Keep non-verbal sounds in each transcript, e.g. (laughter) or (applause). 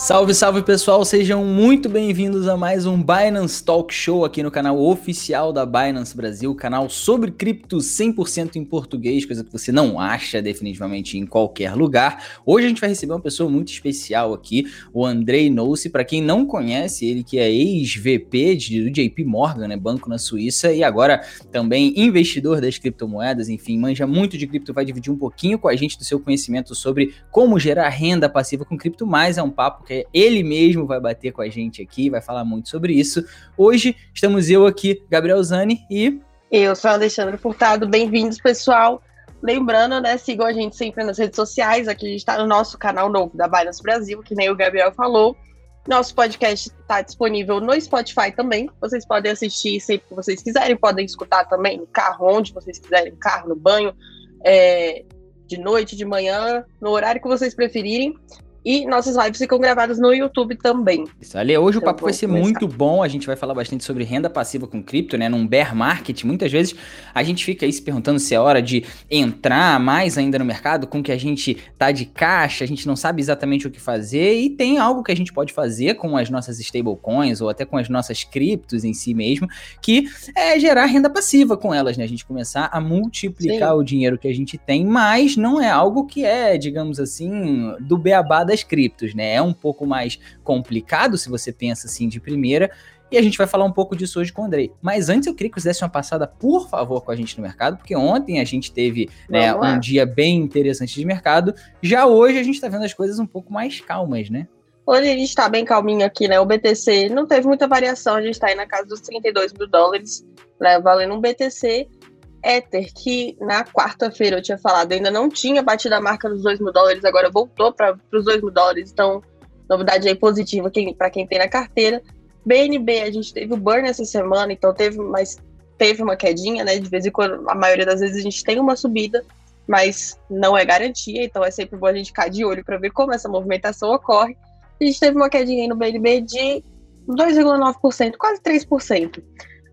Salve, salve pessoal, sejam muito bem-vindos a mais um Binance Talk Show aqui no canal oficial da Binance Brasil, canal sobre cripto 100% em português, coisa que você não acha definitivamente em qualquer lugar. Hoje a gente vai receber uma pessoa muito especial aqui, o Andrei Noce, para quem não conhece, ele que é ex-VP do JP Morgan, né, banco na Suíça, e agora também investidor das criptomoedas, enfim, manja muito de cripto, vai dividir um pouquinho com a gente do seu conhecimento sobre como gerar renda passiva com cripto, mas é um papo porque ele mesmo vai bater com a gente aqui, vai falar muito sobre isso. Hoje estamos eu aqui, Gabriel Zani e. Eu sou Alexandre Furtado, bem-vindos, pessoal. Lembrando, né, sigam a gente sempre nas redes sociais. Aqui a gente está no nosso canal novo da Binance Brasil, que nem o Gabriel falou. Nosso podcast está disponível no Spotify também. Vocês podem assistir sempre que vocês quiserem, podem escutar também no carro, onde vocês quiserem, no carro, no banho, é, de noite, de manhã, no horário que vocês preferirem. E nossas lives ficam gravadas no YouTube também. Isso, ali, hoje então, o papo vai ser começar. muito bom. A gente vai falar bastante sobre renda passiva com cripto, né? Num bear market. Muitas vezes a gente fica aí se perguntando se é hora de entrar mais ainda no mercado, com que a gente tá de caixa, a gente não sabe exatamente o que fazer. E tem algo que a gente pode fazer com as nossas stablecoins ou até com as nossas criptos em si mesmo, que é gerar renda passiva com elas, né? A gente começar a multiplicar Sim. o dinheiro que a gente tem, mas não é algo que é, digamos assim, do beabá das criptos, né? É um pouco mais complicado se você pensa assim de primeira. E a gente vai falar um pouco disso hoje com o Andrei. Mas antes eu queria que você desse uma passada, por favor, com a gente no mercado, porque ontem a gente teve né, um dia bem interessante de mercado. Já hoje a gente está vendo as coisas um pouco mais calmas, né? Hoje a gente está bem calminho aqui, né? O BTC não teve muita variação, a gente está aí na casa dos 32 mil dólares, né? Valendo um BTC. Ether, que na quarta-feira eu tinha falado, ainda não tinha batido a marca dos 2 mil dólares, agora voltou para os 2 mil dólares, então novidade aí positiva para quem tem na carteira. BNB, a gente teve o burn essa semana, então teve, mas teve uma quedinha, né? De vez em quando, a maioria das vezes a gente tem uma subida, mas não é garantia, então é sempre bom a gente ficar de olho para ver como essa movimentação ocorre. A gente teve uma quedinha aí no BNB de 2,9%, quase 3%.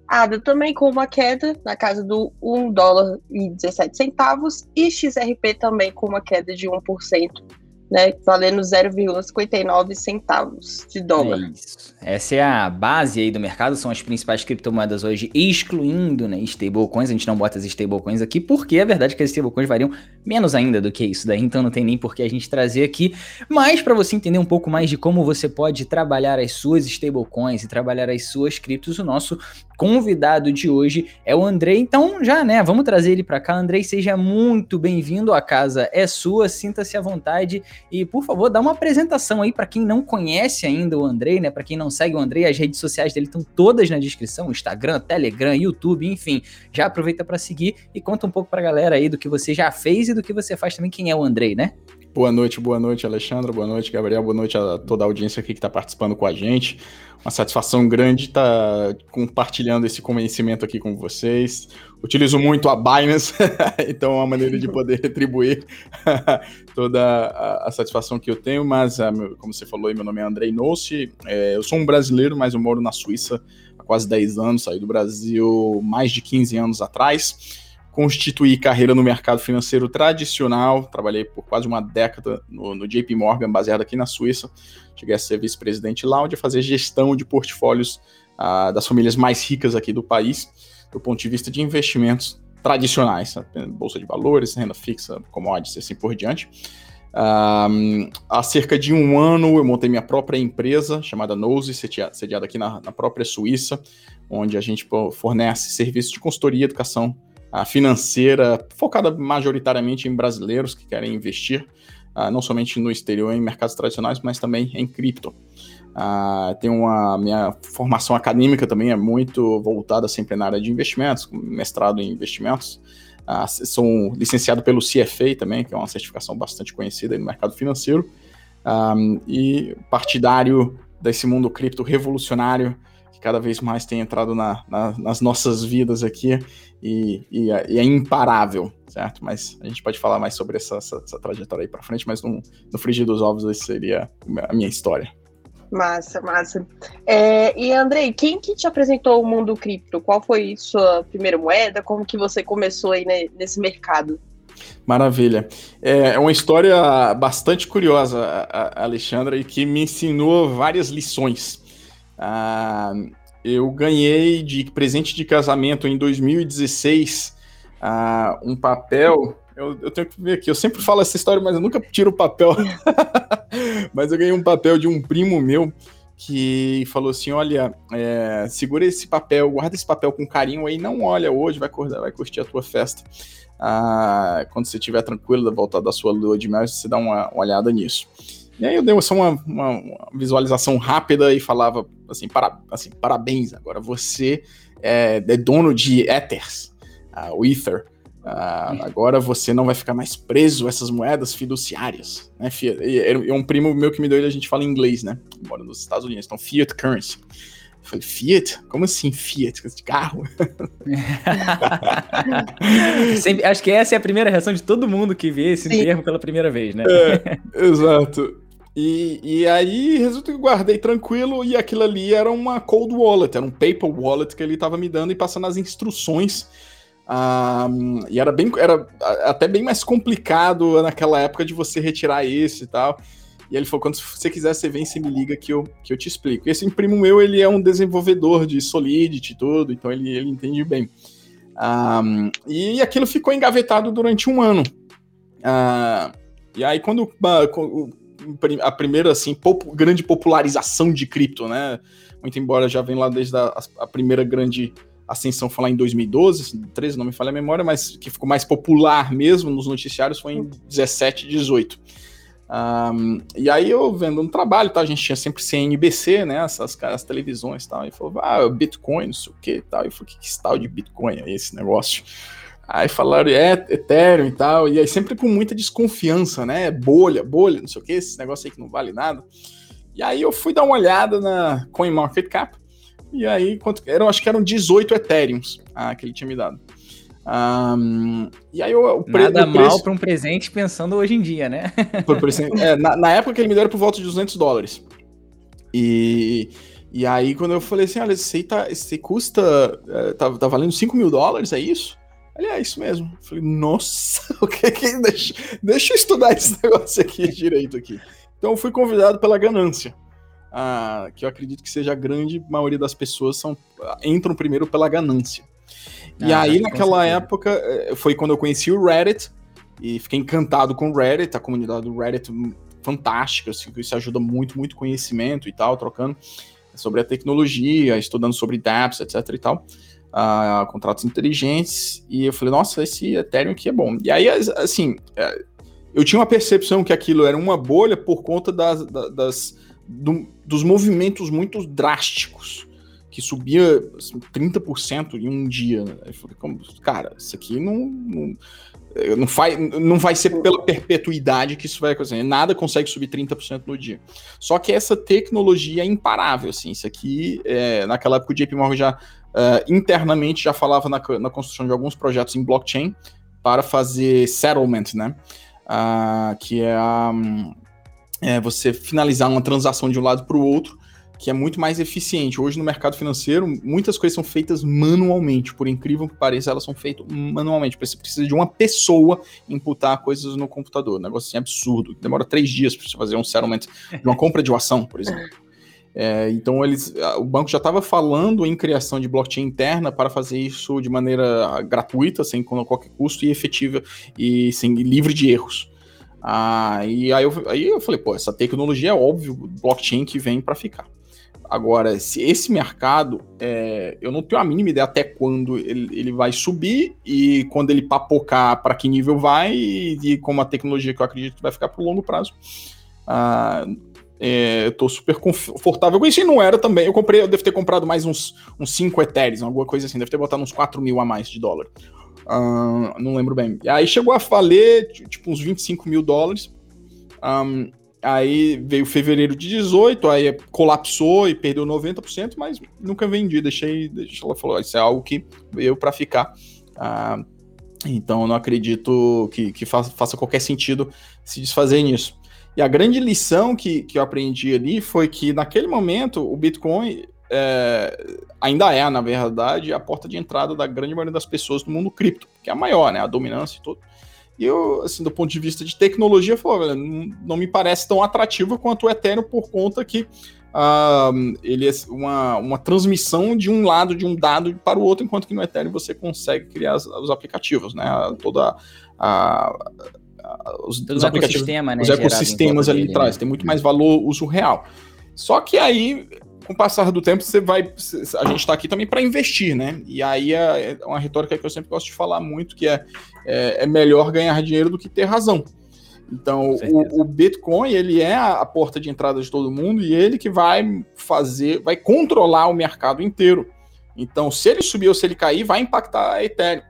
ADA também com uma queda na casa do 1 dólar e 17 centavos e XRP também com uma queda de 1%, né, valendo 0,59 centavos de dólar. É isso. Essa é a base aí do mercado, são as principais criptomoedas hoje, excluindo né, stablecoins. A gente não bota as stablecoins aqui, porque a verdade é que as stablecoins variam menos ainda do que isso daí, então não tem nem por que a gente trazer aqui. Mas para você entender um pouco mais de como você pode trabalhar as suas stablecoins e trabalhar as suas criptos, o nosso convidado de hoje é o Andrei. Então, já, né, vamos trazer ele para cá. Andrei, seja muito bem-vindo. A casa é sua, sinta-se à vontade e, por favor, dá uma apresentação aí para quem não conhece ainda o Andrei, né? Para quem não segue o Andrei, as redes sociais dele estão todas na descrição: Instagram, Telegram, YouTube, enfim. Já aproveita para seguir e conta um pouco para a galera aí do que você já fez e do que você faz também. Quem é o Andrei, né? Boa noite, boa noite, Alexandre. Boa noite, Gabriel. Boa noite a toda a audiência aqui que está participando com a gente. Uma satisfação grande estar tá compartilhando esse conhecimento aqui com vocês. Utilizo muito a Binance, (laughs) então é uma maneira de poder retribuir (laughs) toda a, a, satisfação que eu tenho. Mas, ah, como você falou, meu nome é Andrei Nossi. É, eu sou um brasileiro, mas eu moro na Suíça há quase 10 anos. Saí do Brasil mais de 15 anos atrás constituí carreira no mercado financeiro tradicional, trabalhei por quase uma década no, no JP Morgan, baseado aqui na Suíça. Cheguei a ser vice-presidente lá, onde fazer gestão de portfólios uh, das famílias mais ricas aqui do país, do ponto de vista de investimentos tradicionais, bolsa de valores, renda fixa, commodities e assim por diante. Um, há cerca de um ano eu montei minha própria empresa chamada Nose, sediada aqui na, na própria Suíça, onde a gente fornece serviços de consultoria e educação financeira, focada majoritariamente em brasileiros que querem investir, uh, não somente no exterior, em mercados tradicionais, mas também em cripto. Uh, tem uma minha formação acadêmica também é muito voltada sempre na área de investimentos, mestrado em investimentos. Uh, sou licenciado pelo CFA também, que é uma certificação bastante conhecida no mercado financeiro, um, e partidário desse mundo cripto revolucionário que cada vez mais tem entrado na, na, nas nossas vidas aqui e, e, e, é imparável, certo? Mas a gente pode falar mais sobre essa, essa, essa trajetória aí para frente, mas no, no frigir dos ovos esse seria a minha história. Massa, massa. É, e Andrei, quem que te apresentou o mundo cripto? Qual foi sua primeira moeda? Como que você começou aí nesse mercado? Maravilha. É, é uma história bastante curiosa, Alexandra, e que me ensinou várias lições. Ah, eu ganhei de presente de casamento em 2016 ah, um papel. Eu, eu, tenho que ver aqui. Eu sempre falo essa história, mas eu nunca tiro o papel. (laughs) mas eu ganhei um papel de um primo meu que falou assim: olha, é, segura esse papel, guarda esse papel com carinho aí, não olha hoje, vai, vai curtir a tua festa. Ah, quando você estiver tranquilo da volta da sua lua de mel, você dá uma, uma olhada nisso. E aí eu dei só uma, uma, uma visualização rápida e falava assim, para, assim parabéns, agora você é, é dono de Ethers, uh, o Ether. Uh, agora você não vai ficar mais preso a essas moedas fiduciárias, né? E, e, um primo meu que me deu ele, a gente fala em inglês, né? Mora nos Estados Unidos, então fiat currency. Eu falei, Fiat? Como assim Fiat? De carro? (laughs) Sempre, acho que essa é a primeira reação de todo mundo que vê esse Sim. termo pela primeira vez, né? É, exato. E, e aí, resulta que guardei tranquilo e aquilo ali era uma cold wallet, era um paper wallet que ele estava me dando e passando as instruções. Um, e era bem, era até bem mais complicado naquela época de você retirar isso e tal. E ele falou: quando você quiser, você vem e me liga que eu, que eu te explico. Esse primo meu, ele é um desenvolvedor de Solidity e tudo, então ele, ele entende bem. Um, e aquilo ficou engavetado durante um ano. Uh, e aí, quando uh, a primeira assim pop grande popularização de cripto, né? Muito embora já vem lá desde a, a primeira grande ascensão lá em 2012, 13 não me falha a memória, mas que ficou mais popular mesmo nos noticiários foi em 17, 18. Um, e aí eu vendo um trabalho, tá? A gente tinha sempre CNBC, né? Essas as televisões tal. E falou, ah, Bitcoin, não sei o que tal. E eu falei, que, que tal de Bitcoin é esse negócio? Aí falaram, é, Ethereum e tal, e aí sempre com muita desconfiança, né? Bolha, bolha, não sei o que, esse negócio aí que não vale nada. E aí eu fui dar uma olhada na CoinMarketCap, e aí, quanto, eram, acho que eram 18 Ethereums ah, que ele tinha me dado. Um, e aí o, pre, Nada o preço, mal para um presente pensando hoje em dia, né? por, por, é, na, na, época que ele me deu era por volta de 200 dólares. E, e aí quando eu falei assim, olha, esse aí, tá, esse custa, é, tá, tá valendo 5 mil dólares, é isso? Ele, é isso mesmo. Eu falei, nossa, (laughs) o que que. Deixa, deixa eu estudar esse (laughs) negócio aqui direito aqui. Então eu fui convidado pela ganância. Ah, que eu acredito que seja a grande maioria das pessoas são, entram primeiro pela ganância. Ah, e aí, naquela época, eh, foi quando eu conheci o Reddit e fiquei encantado com o Reddit, a comunidade do Reddit fantástica, assim, isso ajuda muito, muito conhecimento e tal, trocando sobre a tecnologia, estudando sobre dApps, etc e tal uh, contratos inteligentes, e eu falei, nossa, esse Ethereum aqui é bom. E aí, assim, é, eu tinha uma percepção que aquilo era uma bolha por conta das, das do, dos movimentos muito drásticos, que subia assim, 30% em um dia. Eu falei, cara, isso aqui não, não não, vai, não vai ser pela perpetuidade que isso vai acontecer. Nada consegue subir 30% no dia. Só que essa tecnologia é imparável, assim. Isso aqui, é, naquela época o JP Morgan já uh, internamente já falava na, na, construção de alguns projetos em blockchain para fazer settlement, né? Uh, que é, um, é você finalizar uma transação de um lado para o outro que é muito mais eficiente. Hoje no mercado financeiro, muitas coisas são feitas manualmente, por incrível que pareça, elas são feitas manualmente. Você precisa de uma pessoa imputar coisas no computador. Um negócio assim absurdo. Demora três dias para você fazer um settlement de uma compra de uma ação, por exemplo. É, então eles, o banco já estava falando em criação de blockchain interna para fazer isso de maneira gratuita, sem qualquer custo e efetiva e sem livre de erros. Ah, e aí eu, aí eu falei, pô, essa tecnologia é óbvio, blockchain que vem para ficar. Agora, se esse mercado, é, eu não tenho a mínima ideia até quando ele, ele vai subir e quando ele papocar, para que nível vai e, e como a tecnologia que eu acredito que vai ficar para o longo prazo. Ah, é, eu tô super confortável com isso e não era também. Eu comprei, eu devo ter comprado mais uns, uns 5 Ethereum, alguma coisa assim, deve ter botado uns 4 mil a mais de dólar. Uh, não lembro bem. Aí chegou a valer tipo uns 25 mil dólares. Um, Aí veio fevereiro de 18, aí colapsou e perdeu 90%, mas nunca vendi, deixei, deixei ela falou, isso é algo que veio para ficar. Ah, então não acredito que, que faça, faça, qualquer sentido se desfazer nisso. E a grande lição que, que eu aprendi ali foi que naquele momento o Bitcoin é, ainda é, na verdade, a porta de entrada da grande maioria das pessoas no mundo cripto, que é a maior, né? A dominância e tudo. E eu, assim, do ponto de vista de tecnologia, falou, não, não me parece tão atrativo quanto o Ethereum por conta que uh, ele é uma, uma transmissão de um lado de um dado para o outro, enquanto que no Ethereum você consegue criar os, os aplicativos, né? Toda a, os, os aplicativos, né, os ecossistemas ali atrás, né? tem muito mais valor uso real. Só que aí, com o passar do tempo, você vai. A gente está aqui também para investir, né? E aí é, é uma retórica que eu sempre gosto de falar muito, que é, é, é melhor ganhar dinheiro do que ter razão. Então, o, o, Bitcoin, ele é a, porta de entrada de todo mundo e ele que vai fazer, vai controlar o mercado inteiro. Então, se ele subir ou se ele cair, vai impactar a Ethereum.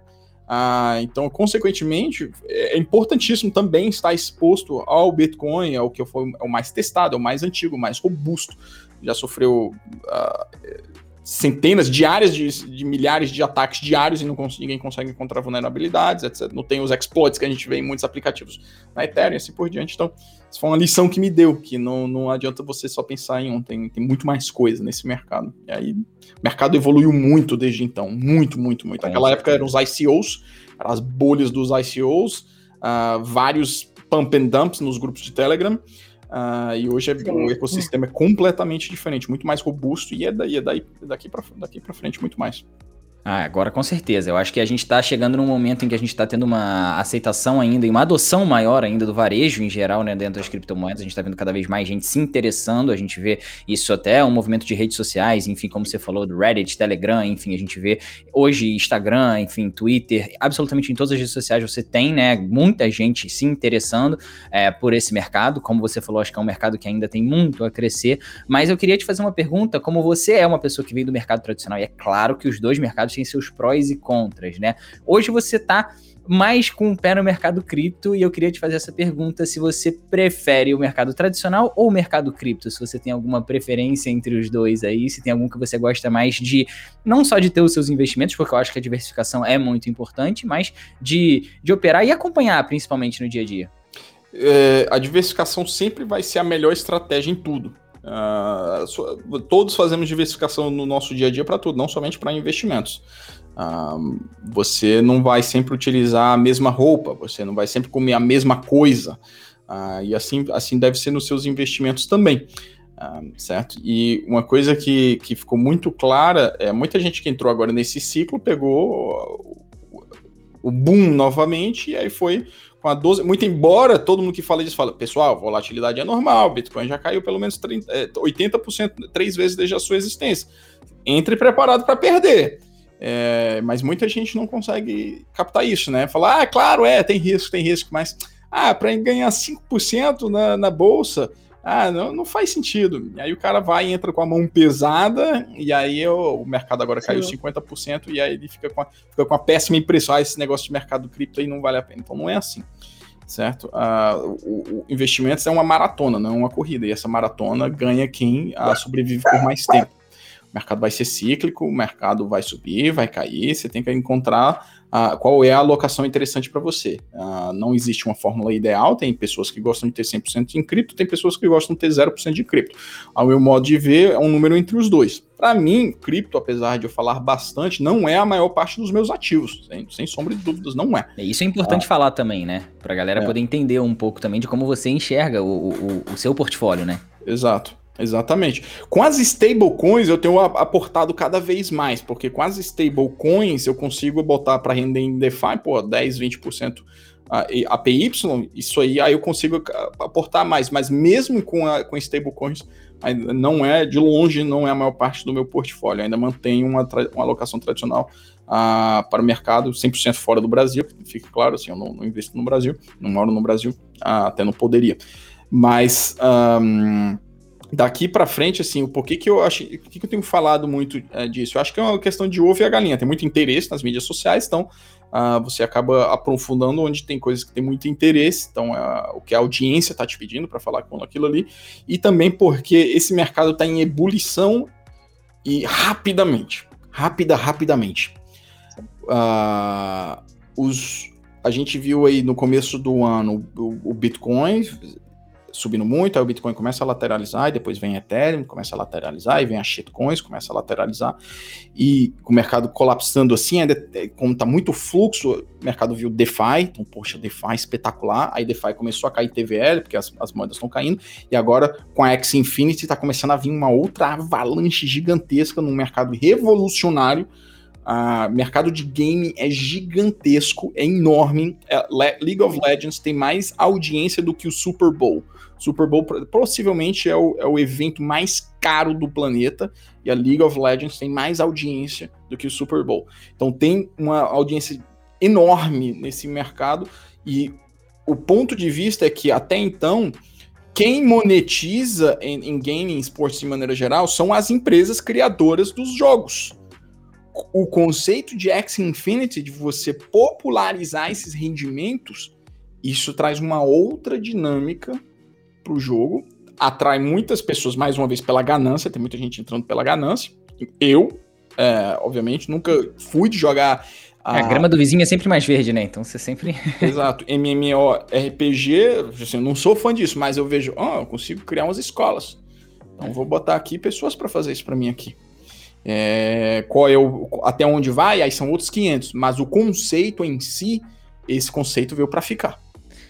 Ah, então, consequentemente, é importantíssimo também estar exposto ao Bitcoin, ao que foi é o mais testado, é o mais antigo, o mais robusto. Já sofreu ah, centenas, diárias de, de, milhares de ataques diários e não cons ninguém consegue encontrar vulnerabilidades, etc. Não tem os exploits que a gente vê em muitos aplicativos na Ethereum e assim por diante. Então, isso foi uma lição que me deu, que não, não adianta você só pensar em ontem, tem muito mais coisa nesse mercado. E aí, o mercado evoluiu muito desde então, muito, muito, muito. Naquela época eram os ICOs, eram as bolhas dos ICOs, uh, ah, vários pump and dumps nos grupos de Telegram, Uh, e hoje é, o ecossistema é completamente diferente, muito mais robusto e é, daí, é daí, daqui para frente muito mais. Ah, agora com certeza. Eu acho que a gente está chegando num momento em que a gente está tendo uma aceitação ainda e uma adoção maior ainda do varejo em geral, né, dentro das criptomoedas. A gente está vendo cada vez mais gente se interessando. A gente vê isso até um movimento de redes sociais, enfim, como você falou, do Reddit, Telegram, enfim, a gente vê hoje Instagram, enfim, Twitter, absolutamente em todas as redes sociais você tem, né, muita gente se interessando é, por esse mercado. Como você falou, acho que é um mercado que ainda tem muito a crescer. Mas eu queria te fazer uma pergunta, como você é uma pessoa que veio do mercado tradicional, e é claro que os dois mercados tem seus prós e contras, né? Hoje você tá mais com o pé no mercado cripto e eu queria te fazer essa pergunta se você prefere o mercado tradicional ou o mercado cripto, se você tem alguma preferência entre os dois aí, se tem algum que você gosta mais de não só de ter os seus investimentos, porque eu acho que a diversificação é muito importante, mas de, de operar e acompanhar principalmente no dia a dia. É, a diversificação sempre vai ser a melhor estratégia em tudo. Uh, todos fazemos diversificação no nosso dia a dia para tudo, não somente para investimentos. Uh, você não vai sempre utilizar a mesma roupa, você não vai sempre comer a mesma coisa. Uh, e assim, assim deve ser nos seus investimentos também. certo? E uma coisa que, que ficou muito clara é muita gente que entrou agora nesse ciclo pegou o boom novamente e aí foi com a 12. Muito embora todo mundo que fala disso fala, pessoal, volatilidade é normal, Bitcoin já caiu pelo menos 30, é, 80%, três vezes desde a sua existência. Entre preparado para perder. É, mas muita gente não consegue captar isso, né? Falar, ah, claro, é, tem risco, tem risco, mas ah, para ganhar 5% na, na bolsa, ah, não, não faz sentido. E aí o cara vai e entra com a mão pesada, e aí o, o mercado agora Sim. caiu 50%, e aí ele fica com, a, fica com a péssima impressão, ah, esse negócio de mercado cripto aí não vale a pena. Então não é assim, certo? Ah, o, o investimentos é uma maratona, não é uma corrida, e essa maratona ganha quem ah, sobrevive por mais tempo. O mercado vai ser cíclico, o mercado vai subir, vai cair, você tem que encontrar ah, qual é a alocação interessante para você. Ah, não existe uma fórmula ideal, tem pessoas que gostam de ter 100% em cripto, tem pessoas que gostam de ter 0% de cripto. Ao meu modo de ver, é um número entre os dois. Para mim, cripto, apesar de eu falar bastante, não é a maior parte dos meus ativos, sem, sem sombra de dúvidas, não é. Isso é importante ah. falar também, né? Para a galera é. poder entender um pouco também de como você enxerga o, o, o seu portfólio, né? Exato. Exatamente. Com as stablecoins eu tenho aportado cada vez mais, porque com as stablecoins eu consigo botar para render em DeFi, pô, 10, 20% APY, isso aí, aí eu consigo aportar mais, mas mesmo com, a, com stablecoins, não é, de longe, não é a maior parte do meu portfólio, eu ainda mantenho uma, uma alocação tradicional uh, para o mercado 100% fora do Brasil, fica claro, assim, eu não, não investo no Brasil, não moro no Brasil, uh, até não poderia, mas... Um, daqui para frente, assim, o porquê que eu acho, que, que eu tenho falado muito é, disso? Eu acho que é uma questão de ovo e a galinha. Tem muito interesse nas mídias sociais, então uh, você acaba aprofundando onde tem coisas que tem muito interesse, então uh, o que a audiência está te pedindo para falar com aquilo ali, e também porque esse mercado está em ebulição e rapidamente, rápida, rapidamente. Uh, os, a gente viu aí no começo do ano o, o Bitcoin subindo muito, aí o Bitcoin começa a lateralizar, e depois vem Ethereum, começa a lateralizar, e vem a shitcoins, começa a lateralizar, e o mercado colapsando assim, ainda, é, como tá muito fluxo, o mercado viu DeFi, então, poxa, DeFi espetacular, aí DeFi começou a cair TVL, porque as, as moedas estão caindo, e agora com a X Infinity tá começando a vir uma outra avalanche gigantesca num mercado revolucionário, o mercado de game é gigantesco, é enorme. É, League of Legends tem mais audiência do que o Super Bowl. Super Bowl possivelmente é o, é o evento mais caro do planeta e a League of Legends tem mais audiência do que o Super Bowl. Então tem uma audiência enorme nesse mercado e o ponto de vista é que até então quem monetiza em, em gaming esportes de maneira geral são as empresas criadoras dos jogos. O conceito de X Infinity, de você popularizar esses rendimentos, isso traz uma outra dinâmica para o jogo, atrai muitas pessoas, mais uma vez, pela ganância, tem muita gente entrando pela ganância. Eu, é, obviamente, nunca fui de jogar. A... É, a grama do vizinho é sempre mais verde, né? Então você sempre. (laughs) Exato. MMORPG, assim, eu não sou fã disso, mas eu vejo, oh, eu consigo criar umas escolas. Então vou botar aqui pessoas para fazer isso para mim aqui. É, qual é o, até onde vai? Aí são outros 500. Mas o conceito em si, esse conceito veio para ficar.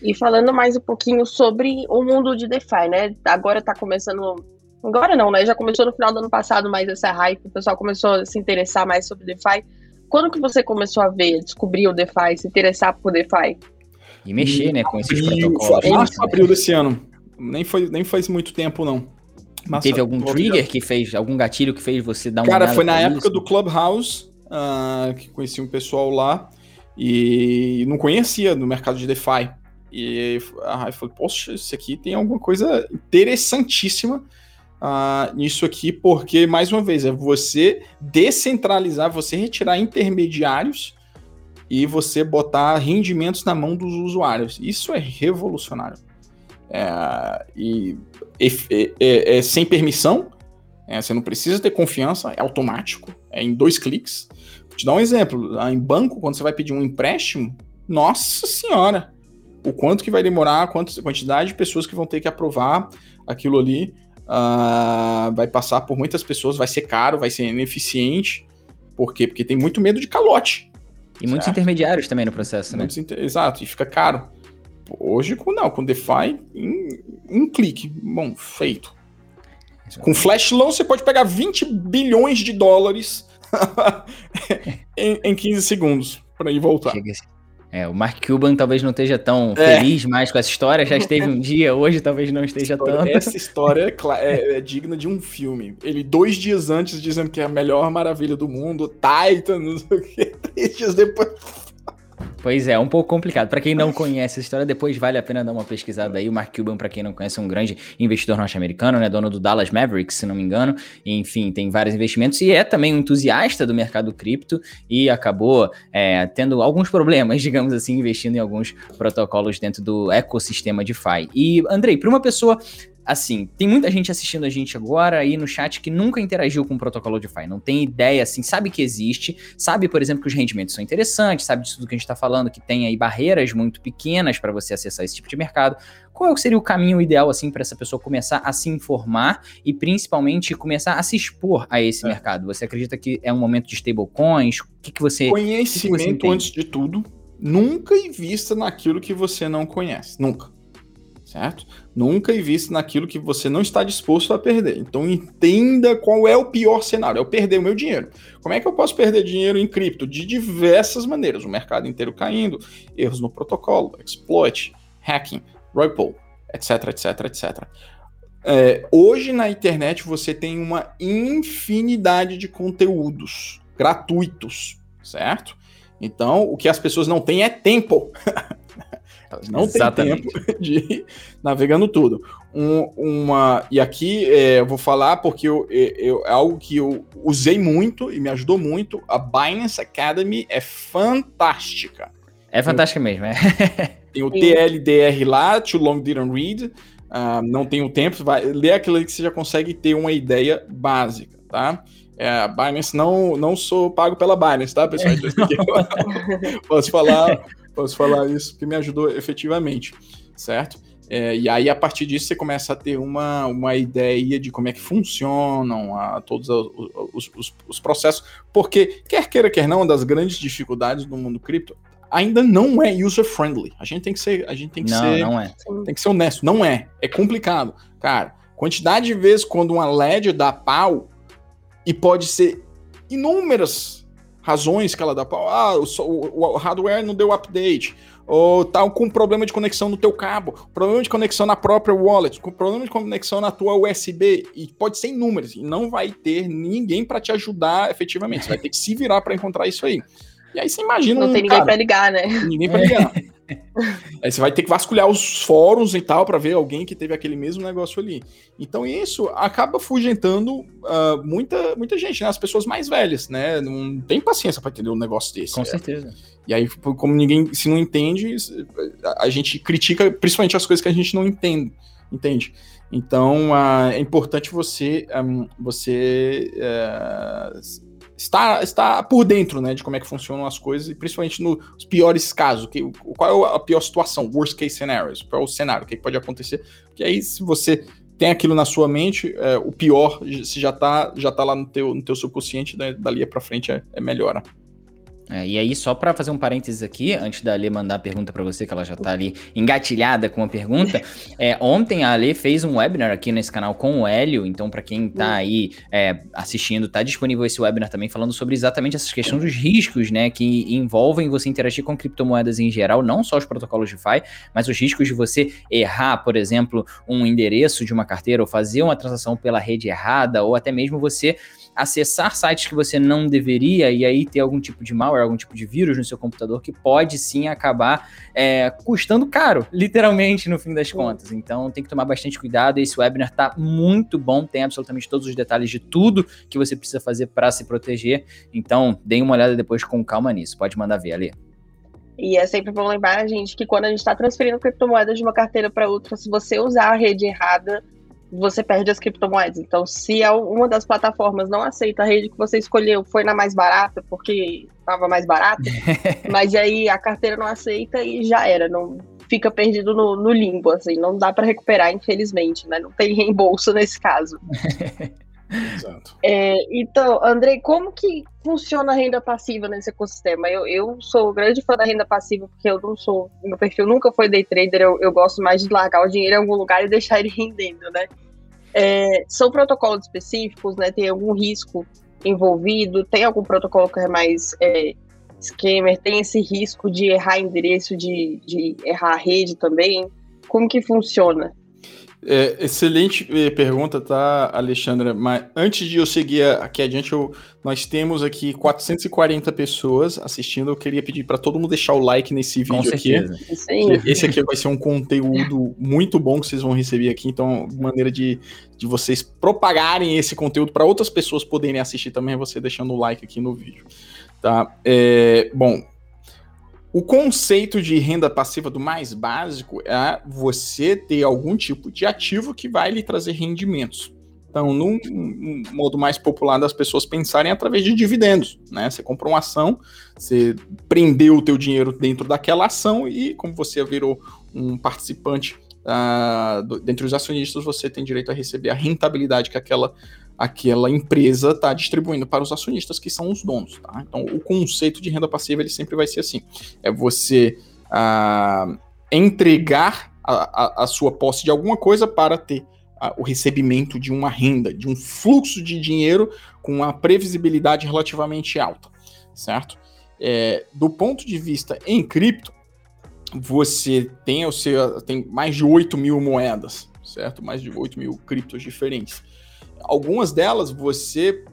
E falando mais um pouquinho sobre o mundo de DeFi, né? Agora tá começando. Agora não, né? Já começou no final do ano passado mais essa hype, o pessoal começou a se interessar mais sobre DeFi. Quando que você começou a ver, descobrir o DeFi, se interessar por DeFi? E mexer, né, com esses abril, protocolos. Março, abril desse ano. Nem, foi, nem faz muito tempo, não. Mas, Teve algum trigger que fez, algum gatilho que fez você dar uma Cara, foi na época isso? do Clubhouse, uh, que conheci um pessoal lá, e não conhecia no mercado de DeFi. E a falou, poxa, isso aqui tem alguma coisa interessantíssima uh, nisso aqui, porque, mais uma vez, é você descentralizar, você retirar intermediários e você botar rendimentos na mão dos usuários. Isso é revolucionário. É, e é, é, é sem permissão, é, você não precisa ter confiança, é automático, é em dois cliques. Vou te dar um exemplo: em banco, quando você vai pedir um empréstimo, nossa senhora, o quanto que vai demorar, a quantidade de pessoas que vão ter que aprovar aquilo ali. Uh, vai passar por muitas pessoas, vai ser caro, vai ser ineficiente. Por quê? Porque tem muito medo de calote. E certo? muitos intermediários também no processo, né? Inter... Exato, e fica caro. Hoje, com não, com DeFi, em um clique. Bom, feito. Com Flash Loan, você pode pegar 20 bilhões de dólares (laughs) em, em 15 segundos para ir voltar. Chega, é, o Mark Cuban talvez não esteja tão é. feliz mais com essa história, já esteve um (laughs) dia, hoje talvez não esteja história, tanto. Essa história é, é, é, digna de um filme. Ele, dois dias antes, dizendo que é a melhor maravilha do mundo, Titan, não sei o que, (laughs) três dias depois. Pois é, um pouco complicado. Para quem não conhece a história, depois vale a pena dar uma pesquisada aí. O Mark Cuban, para quem não conhece, é um grande investidor norte-americano, né? Dono do Dallas Mavericks, se não me engano. Enfim, tem vários investimentos e é também um entusiasta do mercado cripto e acabou é, tendo alguns problemas, (laughs) digamos assim, investindo em alguns protocolos dentro do ecossistema DeFi. E, Andrei, para uma pessoa assim, tem muita gente assistindo a gente agora aí no chat que nunca interagiu com o protocolo DeFi, não tem ideia, assim, sabe que existe, sabe, por exemplo, que os rendimentos são interessantes, sabe disso tudo que a gente está falando, que tem aí barreiras muito pequenas para você acessar esse tipo de mercado. Qual seria o caminho ideal, assim, para essa pessoa começar a se informar e principalmente começar a se expor a esse é. mercado? Você acredita que é um momento de stablecoins? O que, que você. Conhecimento, que que você antes de tudo, nunca invista naquilo que você não conhece. Nunca certo? Nunca invista naquilo que você não está disposto a perder. Então entenda qual é o pior cenário, é eu perder o meu dinheiro. Como é que eu posso perder dinheiro em cripto? De diversas maneiras, o mercado inteiro caindo, erros no protocolo, exploit, hacking, ripple, etc, etc, etc. É, hoje na internet você tem uma infinidade de conteúdos gratuitos, certo? Então, o que as pessoas não têm é tempo. (laughs) Elas não Exatamente. têm tempo (laughs) de ir navegando tudo. Um, uma, e aqui é, eu vou falar porque eu, eu, é algo que eu usei muito e me ajudou muito. A Binance Academy é fantástica. É fantástica mesmo, é. (laughs) Tem o TLDR lá, Too Long Didn't Read. Uh, não tem o tempo, vai ler aquilo que você já consegue ter uma ideia básica, tá? É, Binance não, não sou pago pela Binance, tá, pessoal? (laughs) Posso falar Posso falar isso porque me ajudou efetivamente, certo? É, e aí, a partir disso, você começa a ter uma, uma ideia de como é que funcionam a, todos os, os, os, processos. Porque, quer queira, quer não, uma das grandes dificuldades do mundo cripto ainda não é user-friendly. A gente tem que ser. A gente tem que não, ser. Não é. Tem que ser honesto. Não é. É complicado. Cara, quantidade de vezes quando uma LED dá pau, e pode ser inúmeras razões que ela dá pau. Ah, o, o, o hardware não deu update ou tal com problema de conexão no teu cabo, problema de conexão na própria wallet, com problema de conexão na tua USB, e pode ser inúmeros, e não vai ter ninguém para te ajudar efetivamente, você vai ter que se virar para encontrar isso aí. E aí você imagina. Não um, tem ninguém para ligar, né? Ninguém para ligar. (laughs) Aí você vai ter que vasculhar os fóruns e tal para ver alguém que teve aquele mesmo negócio ali. Então isso acaba fugentando uh, muita, muita gente, né? As pessoas mais velhas, né? Não tem paciência para entender um negócio desse. Com é. certeza. E aí, como ninguém se não entende, a gente critica principalmente as coisas que a gente não entende, entende? Então uh, é importante você, um, você uh, está, está por dentro né, de como é que funcionam as coisas, e principalmente nos piores casos. Que, qual é a pior situação? Worst case scenarios. Qual é o cenário? O que pode acontecer? Porque aí, se você tem aquilo na sua mente, é, o pior, se já está já tá lá no teu, no teu subconsciente, né, dali para frente é, é melhora. É, e aí, só para fazer um parênteses aqui, antes da Ale mandar a pergunta para você, que ela já tá ali engatilhada com a pergunta, (laughs) é, ontem a Ale fez um webinar aqui nesse canal com o Hélio, então para quem tá aí é, assistindo, tá disponível esse webinar também falando sobre exatamente essas questões dos riscos, né, que envolvem você interagir com criptomoedas em geral, não só os protocolos de DeFi, mas os riscos de você errar, por exemplo, um endereço de uma carteira ou fazer uma transação pela rede errada, ou até mesmo você acessar sites que você não deveria e aí ter algum tipo de malware, algum tipo de vírus no seu computador que pode sim acabar é, custando caro, (laughs) literalmente, no fim das contas. Então tem que tomar bastante cuidado. Esse webinar tá muito bom, tem absolutamente todos os detalhes de tudo que você precisa fazer para se proteger. Então, deem uma olhada depois com calma nisso. Pode mandar ver ali. E é sempre bom lembrar gente que quando a gente está transferindo criptomoedas de uma carteira para outra, se você usar a rede errada, você perde as criptomoedas. Então, se uma das plataformas não aceita a rede que você escolheu, foi na mais barata, porque estava mais barata, (laughs) mas aí a carteira não aceita e já era, não fica perdido no, no limbo, assim, não dá para recuperar, infelizmente, né? Não tem reembolso nesse caso. (laughs) Exato. É, então, Andrei, como que funciona a renda passiva nesse ecossistema? Eu, eu sou grande fã da renda passiva, porque eu não sou, meu perfil nunca foi day trader, eu, eu gosto mais de largar o dinheiro em algum lugar e deixar ele (laughs) rendendo, né? É, são protocolos específicos, né? Tem algum risco envolvido? Tem algum protocolo que é mais é, scammer? Tem esse risco de errar endereço, de, de errar a rede também? Como que funciona? É, excelente eh, pergunta, tá, Alexandra? Mas antes de eu seguir aqui adiante, eu, nós temos aqui 440 pessoas assistindo. Eu queria pedir para todo mundo deixar o like nesse vídeo Com aqui. Sim. Esse aqui vai ser um conteúdo muito bom que vocês vão receber aqui. Então, maneira de, de vocês propagarem esse conteúdo para outras pessoas poderem assistir também é você deixando o like aqui no vídeo. Tá? É, bom, o conceito de renda passiva do mais básico é você ter algum tipo de ativo que vai lhe trazer rendimentos. Então, num modo mais popular das pessoas pensarem através de dividendos, né? Você comprou uma ação, você prendeu o teu dinheiro dentro daquela ação e, como você virou um participante uh, dentre os acionistas, você tem direito a receber a rentabilidade que aquela aquela empresa está distribuindo para os acionistas, que são os donos. Tá? Então, o conceito de renda passiva ele sempre vai ser assim: é você ah, entregar a, a, a, sua posse de alguma coisa para ter ah, o recebimento de uma renda, de um fluxo de dinheiro com uma previsibilidade relativamente alta, certo? É, do ponto de vista em cripto, você tem, o seu, tem mais de 8 mil moedas, certo? Mais de 8 mil criptos diferentes. Algumas delas você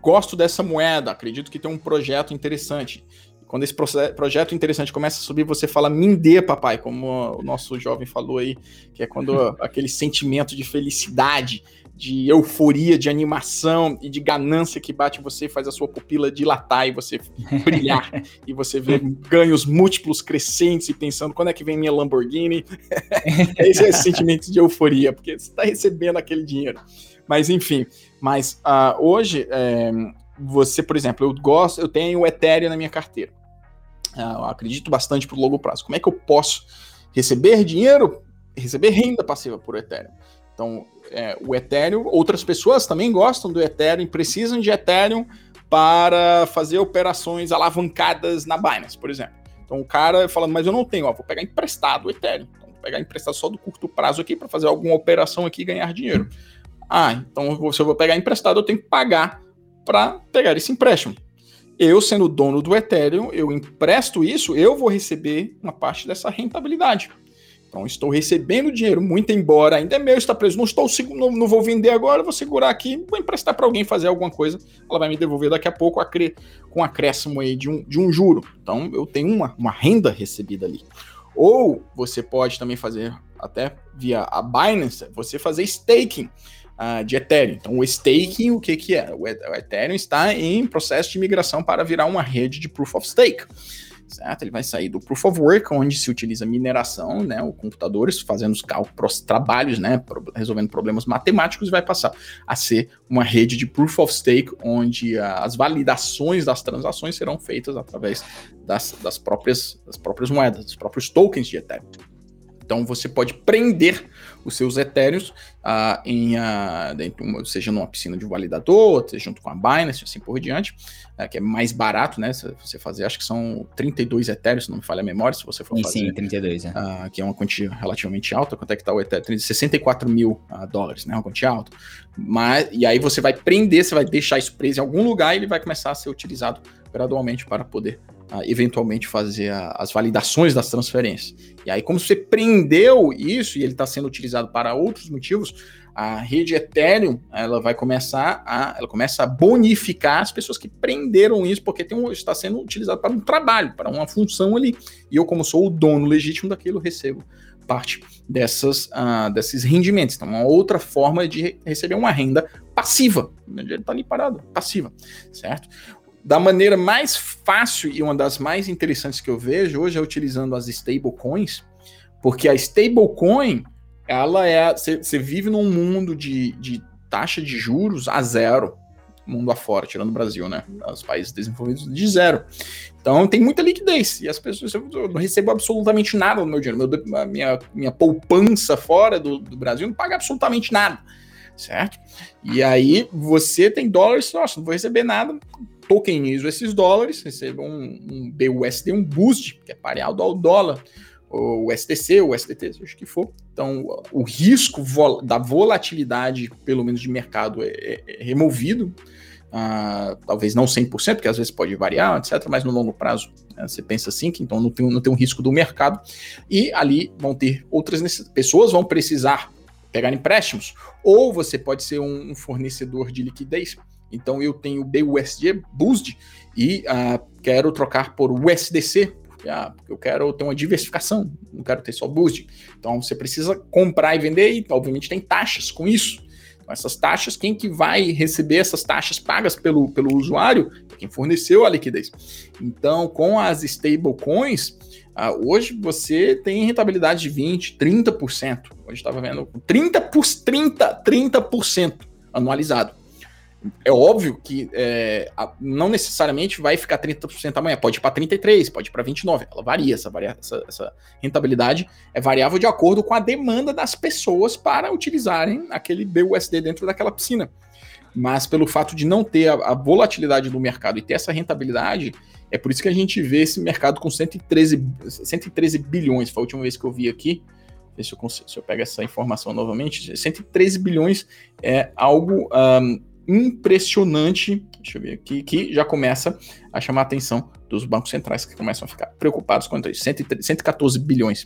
gosto dessa moeda, acredito que tem um projeto interessante. Quando esse projeto interessante começa a subir, você fala, me dê, papai, como o nosso jovem falou aí, que é quando (laughs) aquele sentimento de felicidade, de euforia, de animação e de ganância que bate você faz a sua pupila dilatar e você brilhar. (laughs) e você vê ganhos múltiplos crescentes e pensando, quando é que vem minha Lamborghini? (laughs) esse é esse sentimento de euforia, porque você está recebendo aquele dinheiro. Mas enfim, mas uh, hoje é, você, por exemplo, eu gosto, eu tenho o Ethereum na minha carteira. Uh, eu acredito bastante para o longo prazo. Como é que eu posso receber dinheiro receber renda passiva por Ethereum. Então, é, o Ethereum, outras pessoas também gostam do Ethereum, precisam de Ethereum para fazer operações alavancadas na Binance, por exemplo. Então, o cara falando, mas eu não tenho, ó, vou pegar emprestado o Ethereum. Então, vou pegar emprestado só do curto prazo aqui para fazer alguma operação aqui e ganhar dinheiro. Ah, então se eu vou pegar emprestado, eu tenho que pagar para pegar esse empréstimo. Eu, sendo dono do Ethereum, eu empresto isso, eu vou receber uma parte dessa rentabilidade. Então, estou recebendo dinheiro, muito embora ainda é meu, está preso. Não estou não, não vou vender agora, vou segurar aqui, vou emprestar para alguém fazer alguma coisa. Ela vai me devolver daqui a pouco acre, com acréscimo aí de um, de um juro. Então, eu tenho uma, uma renda recebida ali. Ou você pode também fazer, até via a Binance, você fazer staking de Ethereum. Então, o staking, o que, que é? O Ethereum está em processo de migração para virar uma rede de Proof of Stake certo? Ele vai sair do Proof of Work, onde se utiliza mineração, né, o computadores fazendo os cálculos, trabalhos, né, resolvendo problemas matemáticos, e vai passar a ser uma rede de Proof of Stake, onde as validações das transações serão feitas através das, das, próprias, das próprias moedas, dos próprios tokens de Ethereum. Então você pode prender os seus etéreos uh, em, uh, dentro, seja numa piscina de validador, seja junto com a Binance, assim por diante, uh, que é mais barato, né? Se você fazer, acho que são 32 etéreos, se não me falha a memória, se você for sim, fazer. Sim, 32, é. que é uma quantia relativamente alta. Quanto é que tá o etéreo? 64 mil dólares, né? Uma quantia alta. Mas, e aí você vai prender, você vai deixar isso preso em algum lugar e ele vai começar a ser utilizado gradualmente para poder eventualmente fazer a, as validações das transferências. E aí, como você prendeu isso e ele está sendo utilizado para outros motivos, a rede Ethereum ela vai começar a ela começa a bonificar as pessoas que prenderam isso porque um, está sendo utilizado para um trabalho, para uma função ali. E eu, como sou o dono legítimo daquilo, recebo parte dessas, uh, desses rendimentos. Então, uma outra forma de receber uma renda passiva. Ele está ali parado, passiva, certo? Da maneira mais fácil e uma das mais interessantes que eu vejo hoje é utilizando as stablecoins, porque a stablecoin, ela é. Você vive num mundo de, de taxa de juros a zero, mundo afora, tirando o Brasil, né? Os países desenvolvidos de zero. Então tem muita liquidez. E as pessoas, eu não recebo absolutamente nada do meu dinheiro. Meu, minha, minha poupança fora do, do Brasil não paga absolutamente nada certo? E aí você tem dólares, nossa, não vou receber nada, tokenizo esses dólares, recebo um, um BUSD, um boost, que é pareado ao dólar, o STC, o STT, seja que for. Então, o risco vol da volatilidade, pelo menos de mercado, é, é, é removido. Uh, talvez não 100%, porque às vezes pode variar, etc., mas no longo prazo né, você pensa assim, que então não tem, não tem um risco do mercado. E ali vão ter outras pessoas, vão precisar pegar empréstimos, ou você pode ser um, um fornecedor de liquidez então eu tenho BUSD, BUSD, e uh, quero trocar por USDC, porque, ah, porque eu quero ter uma diversificação, não quero ter só BUSD. Então você precisa comprar e vender, e obviamente tem taxas com isso. Então, essas taxas, quem que vai receber essas taxas pagas pelo, pelo usuário? Quem forneceu a liquidez. Então, com as stablecoins, uh, hoje você tem rentabilidade de 20%, 30%. Hoje estava vendo 30%, 30%, 30% anualizado. É óbvio que é, não necessariamente vai ficar 30% amanhã, pode ir para 33%, pode ir para 29%. Ela varia, essa, varia essa, essa, rentabilidade é variável de acordo com a demanda das pessoas para utilizarem aquele BUSD dentro daquela piscina. Mas pelo fato de não ter a, a volatilidade do mercado e ter essa rentabilidade, é por isso que a gente vê esse mercado com 113, 113 bilhões. Foi a última vez que eu vi aqui. Se eu, consigo, se eu pego essa informação novamente, 113 bilhões é algo um, impressionante, deixa eu ver aqui, que já começa a chamar a atenção dos bancos centrais que começam a ficar preocupados com isso. 114 bilhões.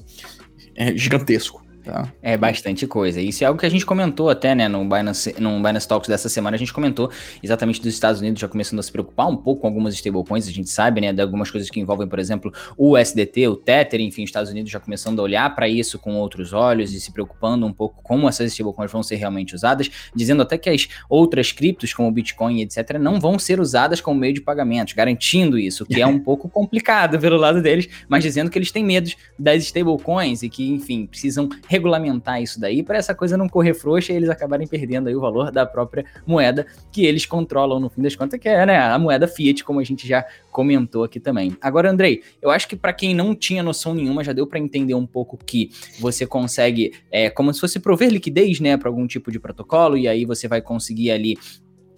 É gigantesco. Tá. É bastante coisa. Isso é algo que a gente comentou até, né, no Binance, no Binance Talks dessa semana, a gente comentou exatamente dos Estados Unidos já começando a se preocupar um pouco com algumas stablecoins, a gente sabe, né, de algumas coisas que envolvem, por exemplo, o USDT, o Tether, enfim, os Estados Unidos já começando a olhar para isso com outros olhos e se preocupando um pouco como essas stablecoins vão ser realmente usadas, dizendo até que as outras criptos, como o Bitcoin, etc., não vão ser usadas como meio de pagamentos, garantindo isso, que é um (laughs) pouco complicado pelo lado deles, mas dizendo que eles têm medo das stablecoins e que, enfim, precisam regulamentar isso daí para essa coisa não correr frouxa e eles acabarem perdendo aí o valor da própria moeda que eles controlam no fim das contas, que é né, a moeda fiat, como a gente já comentou aqui também. Agora, Andrei, eu acho que para quem não tinha noção nenhuma, já deu para entender um pouco que você consegue, é, como se fosse prover liquidez, né, para algum tipo de protocolo, e aí você vai conseguir ali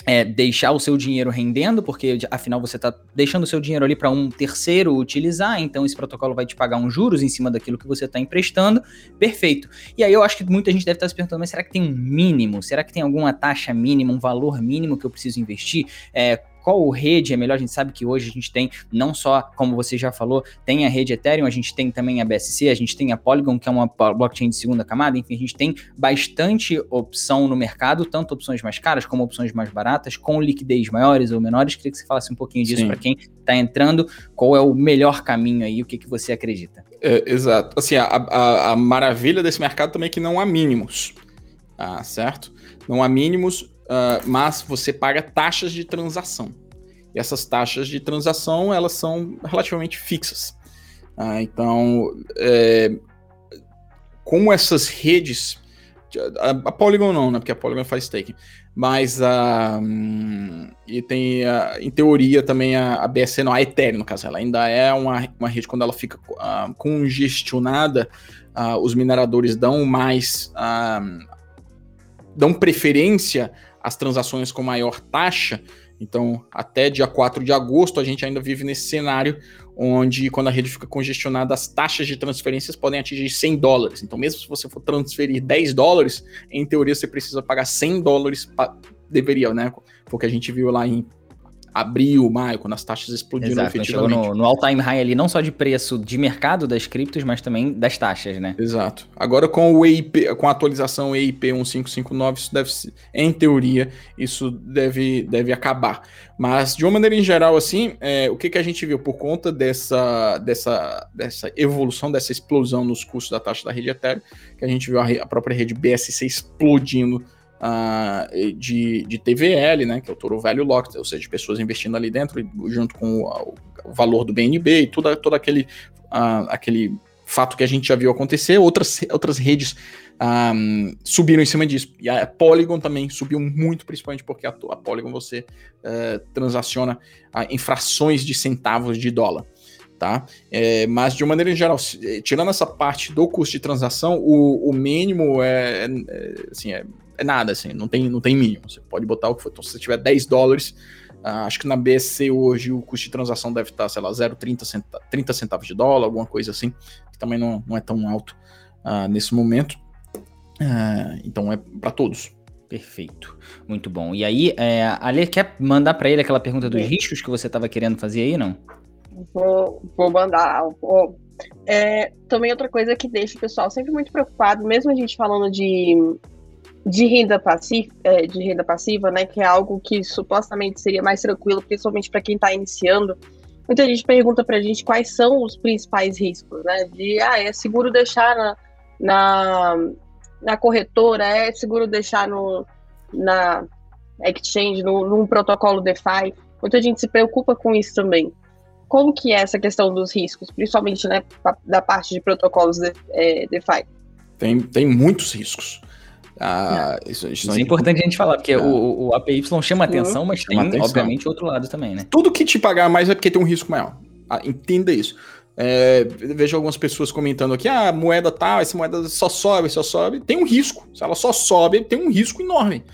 é, deixar o seu dinheiro rendendo, porque afinal você está deixando o seu dinheiro ali para um terceiro utilizar, então esse protocolo vai te pagar uns juros em cima daquilo que você está emprestando, perfeito. E aí eu acho que muita gente deve estar tá se perguntando, mas será que tem um mínimo? Será que tem alguma taxa mínima, um valor mínimo que eu preciso investir? É, qual rede é melhor. A gente sabe que hoje a gente tem, não só, como você já falou, tem a rede Ethereum, a gente tem também a BSC, a gente tem a Polygon, que é uma blockchain de segunda camada, enfim, a gente tem bastante opção no mercado, tanto opções mais caras como opções mais baratas, com liquidez maiores ou menores. Queria que você falasse um pouquinho disso para quem está entrando, qual é o melhor caminho aí, o que, que você acredita. É, exato. Assim, a, a, a maravilha desse mercado também é que não há mínimos, ah, certo? Não há mínimos uh, mas você paga taxas de transação. E essas taxas de transação, elas são relativamente fixas. Uh, então, é, como essas redes... A, a, Polygon não, né? Porque a Polygon faz staking. Mas a... Um, e tem, a, em teoria, também a, a BSC, não, a Ethereum, no caso. Ela ainda é uma, uma rede, quando ela fica uh, congestionada, uh, os mineradores dão mais... dão preferência as transações com maior taxa. Então, até dia 4 de agosto, a gente ainda vive nesse cenário onde, quando a rede fica congestionada, as taxas de transferências podem atingir 100 dólares. Então, mesmo se você for transferir 10 dólares, em teoria você precisa pagar 100 dólares, deveria, né? Porque a gente viu lá em abril, maio, quando as taxas explodiram Exato, efetivamente. Chegou no, no all-time high ali, não só de preço de mercado das criptos, mas também das taxas, né? Exato. Agora com o EIP, com a atualização EIP 1559, isso deve, em teoria, isso deve, deve acabar. Mas, de uma maneira em geral, assim, é, o que, que a gente viu por conta dessa, dessa, dessa evolução, dessa explosão nos custos da taxa da rede Ethereum, que a gente viu a, a própria rede BSC explodindo uh, de, de TVL, né, que é o Total Value Locked, ou seja, de pessoas investindo ali dentro, junto com o, o valor do BNB e tudo, todo aquele, uh, aquele fato que a gente já viu acontecer, outras, outras redes um, subiram em cima disso. E a Polygon também subiu muito, principalmente porque a, a Polygon você uh, transaciona em frações de centavos de dólar. Tá? É, mas de uma maneira geral, tirando essa parte do custo de transação, o, o mínimo é, é, assim, é é nada, assim, não tem, não tem mínimo. Você pode botar o que for. Então, se você tiver 10 dólares, uh, acho que na BSC hoje o custo de transação deve estar, sei lá, 0,30 centa 30 centavos de dólar, alguma coisa assim, que também não, não é tão alto uh, nesse momento. Uh, então é para todos. Perfeito, muito bom. E aí, é, Ale, quer mandar para ele aquela pergunta dos riscos que você estava querendo fazer aí, não? Vou, vou mandar. Vou. É, também outra coisa que deixa o pessoal sempre muito preocupado, mesmo a gente falando de de renda passiva, é, de renda passiva, né, que é algo que supostamente seria mais tranquilo, principalmente para quem está iniciando. Muita gente pergunta para a gente quais são os principais riscos, né? De ah, é seguro deixar na, na, na corretora, é seguro deixar no, na exchange, no, num protocolo DeFi. Muita gente se preocupa com isso também. Como que é essa questão dos riscos, principalmente né, da parte de protocolos de, é, DeFi? Tem, tem muitos riscos. Ah, isso, isso, isso é importante a gente falar, porque ah. o, o APY chama uhum. atenção, mas chama tem, atenção. obviamente, outro lado também, né? Tudo que te pagar mais é porque tem um risco maior. Ah, entenda isso. É, vejo algumas pessoas comentando aqui, ah, moeda tal, essa moeda só sobe, só sobe. Tem um risco. Se ela só sobe, tem um risco enorme.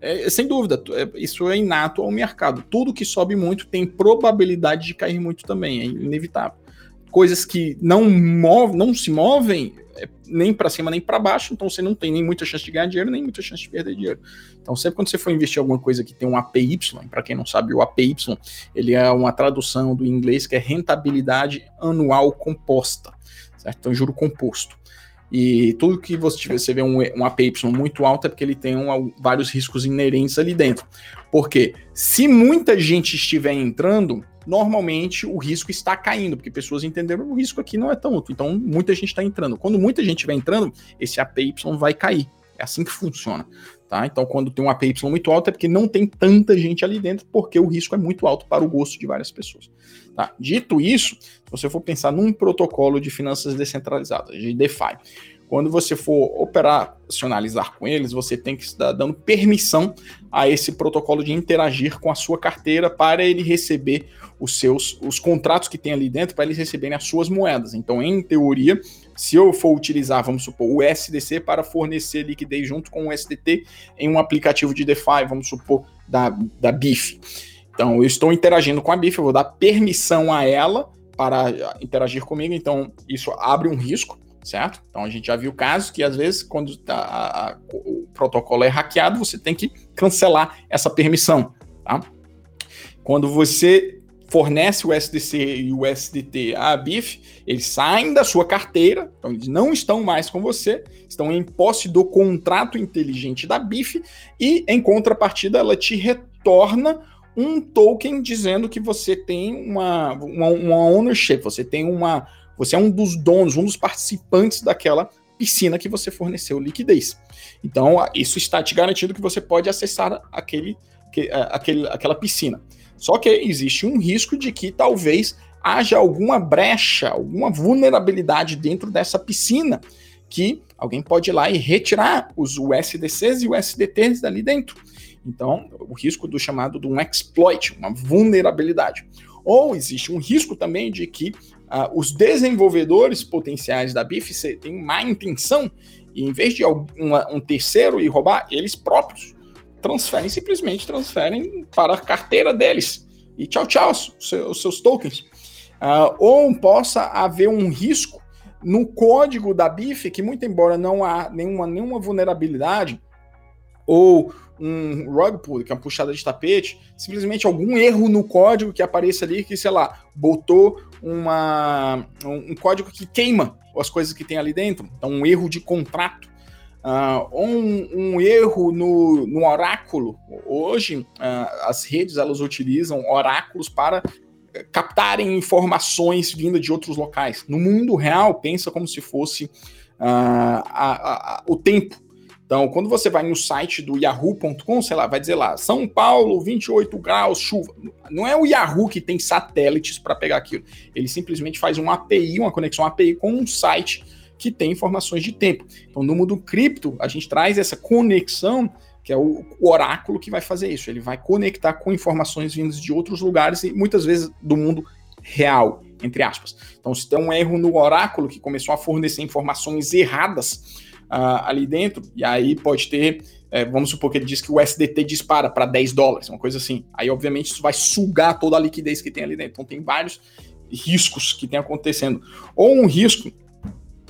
É, sem dúvida, é, isso é inato ao mercado. Tudo que sobe muito tem probabilidade de cair muito também, é inevitável. Coisas que não, move, não se movem, é, nem para cima nem para baixo, então você não tem nem muita chance de ganhar dinheiro, nem muita chance de perder dinheiro. Então, sempre quando você for investir em alguma coisa que tem um APY, para quem não sabe, o APY, ele é uma tradução do inglês que é rentabilidade anual composta, certo? Então, juro composto. E tudo que você tiver, você vê um, um APY muito alto é porque ele tem um, vários riscos inerentes ali dentro. Porque se muita gente estiver entrando, normalmente o risco está caindo, porque pessoas entenderam que o risco aqui não é tão alto. Então, muita gente está entrando. Quando muita gente estiver entrando, esse APY vai cair. É assim que funciona. Tá? Então, quando tem um APY muito alto, é porque não tem tanta gente ali dentro, porque o risco é muito alto para o gosto de várias pessoas. Tá? Dito isso, se você for pensar num protocolo de finanças descentralizadas, de DeFi, quando você for operacionalizar com eles, você tem que estar dando permissão a esse protocolo de interagir com a sua carteira para ele receber os seus os contratos que tem ali dentro para eles receberem as suas moedas. Então, em teoria, se eu for utilizar, vamos supor, o SDC para fornecer liquidez junto com o SDT em um aplicativo de DeFi, vamos supor, da, da BIF. Então, eu estou interagindo com a BIF, eu vou dar permissão a ela para interagir comigo, então isso abre um risco, certo? Então a gente já viu casos que às vezes quando tá, a, a, o protocolo é hackeado, você tem que cancelar essa permissão, tá? Quando você fornece o SDC e o SDT à BIF, eles saem da sua carteira, então eles não estão mais com você, estão em posse do contrato inteligente da BIF e em contrapartida ela te retorna um token dizendo que você tem uma, uma, uma ownership, você tem uma. Você é um dos donos, um dos participantes daquela piscina que você forneceu liquidez. Então, isso está te garantindo que você pode acessar aquele, aquele, aquela piscina. Só que existe um risco de que talvez haja alguma brecha, alguma vulnerabilidade dentro dessa piscina que alguém pode ir lá e retirar os USDCs e USDTs dali dentro. Então, o risco do chamado de um exploit, uma vulnerabilidade. Ou existe um risco também de que uh, os desenvolvedores potenciais da BIF têm má intenção e em vez de um terceiro ir roubar, eles próprios transferem, simplesmente transferem para a carteira deles. E tchau, tchau, os, seus tokens. Uh, ou possa haver um risco no código da BIF, que muito embora não há nenhuma, nenhuma vulnerabilidade, ou um rug pull, que é uma puxada de tapete, simplesmente algum erro no código que apareça ali, que, sei lá, botou uma, um, código que queima as coisas que tem ali dentro, então um erro de contrato, uh, um, um, erro no, no oráculo. Hoje, uh, as redes elas utilizam oráculos para captarem informações vindas de outros locais. No mundo real, pensa como se fosse uh, a, a, o tempo então, quando você vai no site do yahoo.com, sei lá, vai dizer lá, São Paulo, 28 graus, chuva. Não é o Yahoo que tem satélites para pegar aquilo. Ele simplesmente faz uma API, uma conexão API com um site que tem informações de tempo. Então, no mundo cripto, a gente traz essa conexão, que é o, o oráculo que vai fazer isso. Ele vai conectar com informações vindas de outros lugares e muitas vezes do mundo real, entre aspas. Então, se tem um erro no oráculo que começou a fornecer informações erradas, uh, ali dentro, e aí pode ter, é, vamos supor que ele diz que o SDT dispara para 10 dólares, uma coisa assim. Aí, obviamente, isso vai sugar toda a liquidez que tem ali dentro. Então, tem vários riscos que tem acontecendo. Ou um risco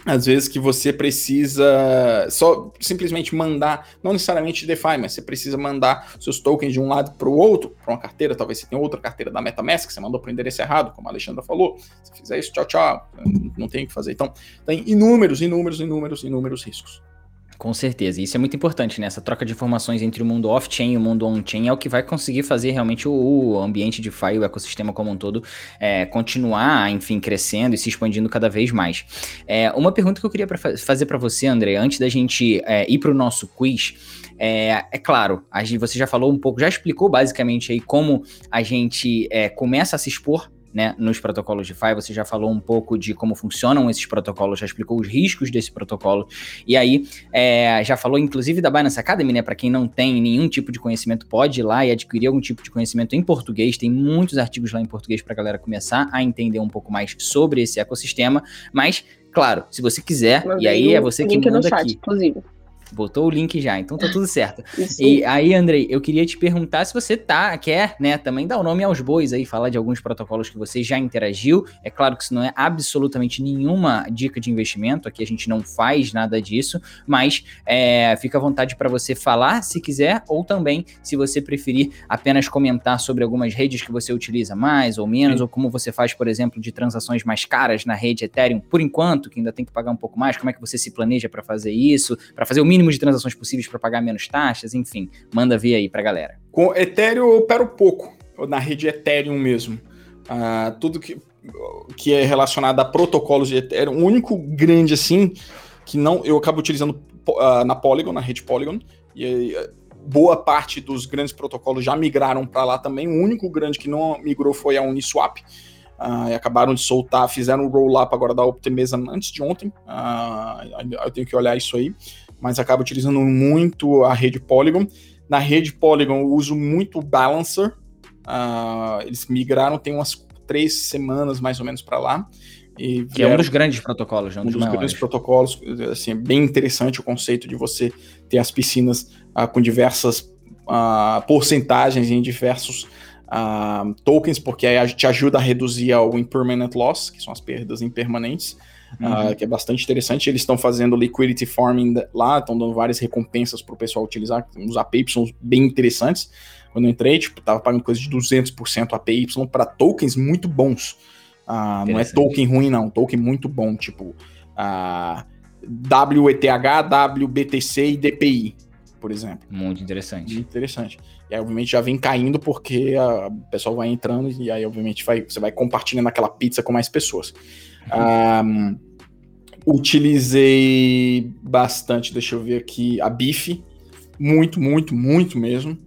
às vezes que você precisa só simplesmente mandar, não necessariamente DeFi, mas você precisa mandar seus tokens de um lado para o outro, para uma carteira, talvez você tenha outra carteira da MetaMask, que você mandou para o endereço errado, como a Alexandra falou. Se fizer isso, tchau, tchau, não tem o que fazer. Então, tem inúmeros, inúmeros, inúmeros, inúmeros riscos. Com certeza. Isso é muito importante, né? Essa troca de informações entre o mundo off-chain e o mundo on-chain é o que vai conseguir fazer realmente o, ambiente de DeFi, o ecossistema como um todo, é, continuar, enfim, crescendo e se expandindo cada vez mais. É, uma pergunta que eu queria pra fazer para você, André, antes da gente é, ir para o nosso quiz, é, é, claro, a gente, você já falou um pouco, já explicou basicamente aí como a gente é, começa a se expor né, nos protocolos de DeFi, você já falou um pouco de como funcionam esses protocolos, já explicou os riscos desse protocolo, e aí é, já falou inclusive da Binance Academy, né, para quem não tem nenhum tipo de conhecimento, pode ir lá e adquirir algum tipo de conhecimento em português, tem muitos artigos lá em português para a galera começar a entender um pouco mais sobre esse ecossistema, mas, claro, se você quiser, e aí é você que manda aqui. Inclusive. Botou o link já, então tá tudo certo. (laughs) e aí, Andrei, eu queria te perguntar se você tá, quer, né, também dar o nome aos bois aí, falar de alguns protocolos que você já interagiu. É claro que isso não é absolutamente nenhuma dica de investimento, aqui a gente não faz nada disso, mas é, fica à vontade para você falar se quiser, ou também, se você preferir, apenas comentar sobre algumas redes que você utiliza mais ou menos, Sim. ou como você faz, por exemplo, de transações mais caras na rede Ethereum, por enquanto, que ainda tem que pagar um pouco mais, como é que você se planeja para fazer isso, para fazer o mínimo mínimo de transações possíveis para pagar menos taxas, enfim, manda ver aí para galera. Com Ethereum eu opero pouco, na rede Ethereum mesmo. Uh, tudo que, que é relacionado a protocolos de Ethereum, o único grande assim, que não eu acabo utilizando uh, na Polygon, na rede Polygon, e uh, boa parte dos grandes protocolos já migraram para lá também. O único grande que não migrou foi a Uniswap. Uh, e acabaram de soltar, fizeram um roll-up agora da Optimism antes de ontem. Eu tenho que olhar isso aí. Mas acaba utilizando muito a rede Polygon. Na rede Polygon eu uso muito o Balancer. Uh, eles migraram tem umas três semanas mais ou menos para lá. E que é um dos grandes protocolos, né? um, um dos, grandes protocolos. Assim, é bem interessante o conceito de você ter as piscinas com diversas porcentagens em diversos uh, tokens, porque aí gente ajuda a reduzir o impermanent loss, que são as perdas impermanentes, uhum. uh, que é bastante interessante. Eles estão fazendo liquidity farming lá, estão dando várias recompensas para o pessoal utilizar, uns APY bem interessantes. Quando eu entrei, tipo, tava pagando coisa de 200% APY para tokens muito bons. Uh, não é token ruim, não, token muito bom, tipo uh, WETH, WBTC e DPI por exemplo. Muito interessante. Muito interessante. E aí, obviamente, já vem caindo porque a, o pessoal vai entrando e aí, obviamente, vai, você vai compartilhando aquela pizza com mais pessoas. Um, utilizei bastante, deixa eu ver aqui, a BIF. Muito, muito, muito mesmo.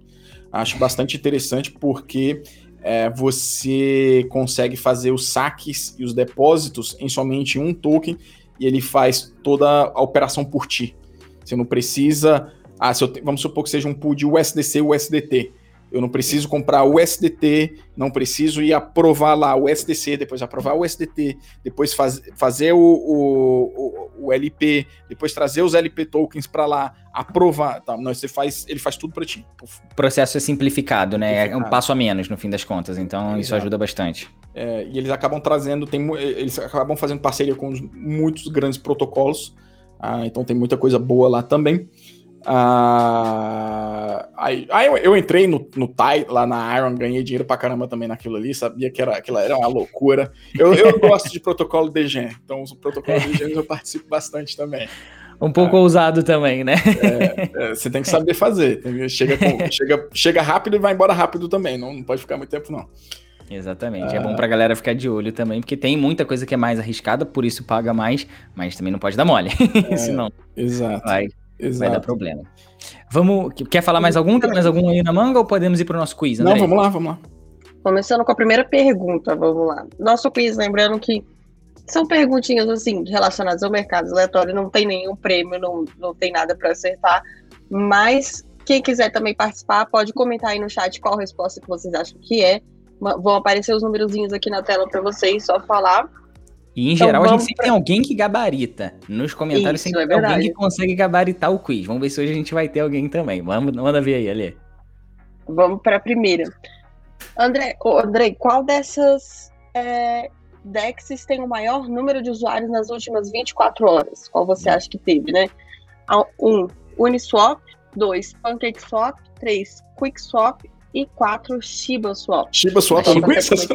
Acho bastante interessante porque é, você consegue fazer os saques e os depósitos em somente um token e ele faz toda a operação por ti. Você não precisa ah, te, vamos supor que seja um pool de USDC e USDT. Eu não preciso comprar o USDT, não preciso ir aprovar lá o USDC, depois aprovar o USDT, depois faz, fazer o, o, o, o, LP, depois trazer os LP tokens para lá, aprovar. Tá, não, você faz, ele faz tudo para ti. O processo é simplificado, né? É um passo a menos no fim das contas, então isso ajuda bastante. É, e eles acabam trazendo, tem, eles acabam fazendo parceria com muitos grandes protocolos, ah, então tem muita coisa boa lá também. Ah, aí, aí eu, eu, entrei no, no TAI, lá na Iron, ganhei dinheiro pra caramba também naquilo ali, sabia que era, aquilo era uma loucura. Eu, eu (laughs) gosto de protocolo DGen, então o protocolo DGen eu participo bastante também. Um pouco ah, ousado também, né? É, é, você tem que saber fazer. Chega, com, (laughs) chega, chega rápido e vai embora rápido também, não, não pode ficar muito tempo, não. Exatamente. Ah. É bom pra galera ficar de olho também, porque tem muita coisa que é mais arriscada, por isso paga mais, mas também não pode dar mole. (laughs) É, Senão. Exato. Vai, Exato. vai dar problema. Vamos. Quer falar mais algum? Tem mais algum aí na manga ou podemos ir para o nosso quiz? André? Não, vamos lá, vamos lá. Começando com a primeira pergunta, vamos lá. Nosso quiz, lembrando que são perguntinhas assim relacionadas ao mercado aleatório, não tem nenhum prêmio, não, não tem nada para acertar, mas quem quiser também participar, pode comentar aí no chat qual resposta que vocês acham que é. Vão aparecer os númerozinhos aqui na tela para vocês, só falar. E em então, geral, a gente sempre pra... tem alguém que gabarita. Nos comentários Isso, sempre é tem alguém que consegue gabaritar o quiz. Vamos ver se hoje a gente vai ter alguém também. Vamos, manda ver aí, Ali. Vamos para a primeira. André, oh, André, qual dessas é, DEXs tem o maior número de usuários nas últimas 24 horas? Qual você acha que teve, né? Um, Uniswap. Dois, PancakeSwap. Três, QuickSwap. E quatro, ShibaSwap. ShibaSwap, eu não conheço essa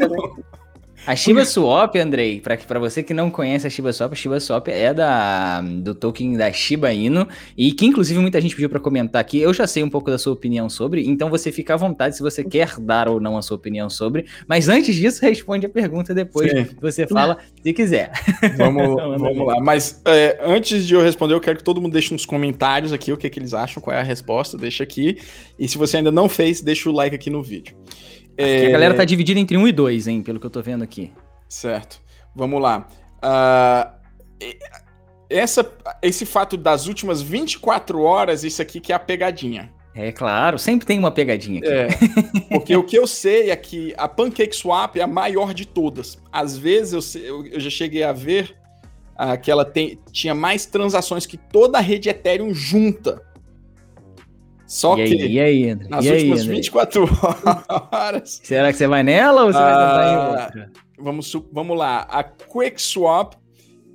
a Shiba Swap, Andrei, para você que não conhece a Shiba Swap, a Shiba Swap é da, do token da Shiba Inu e que inclusive muita gente pediu para comentar aqui. Eu já sei um pouco da sua opinião sobre, então você fica à vontade se você quer dar ou não a sua opinião sobre. Mas antes disso, (laughs) responde a pergunta depois. Sim. Você fala se quiser. Vamos, (laughs) vamos lá. Mas é, antes de eu responder, eu quero que todo mundo deixe nos comentários aqui o que, que eles acham, qual é a resposta. Deixa aqui. E se você ainda não fez, deixa o like aqui no vídeo. É... a galera tá dividida entre um e dois, hein, pelo que eu tô vendo aqui. Certo. Vamos lá. Uh, essa, esse fato das últimas 24 horas, isso aqui que é a pegadinha. É claro, sempre tem uma pegadinha aqui. É, (laughs) porque o que eu sei é que a PancakeSwap é a maior de todas. Às vezes eu, eu, eu já cheguei a ver uh, que ela tem, tinha mais transações que toda a rede Ethereum junta. Só e que aí, e aí, André? nas e últimas aí, 24 horas. (laughs) Será que você vai nela ou você ah, vai tentar em outra? Vamos, vamos lá. A QuickSwap,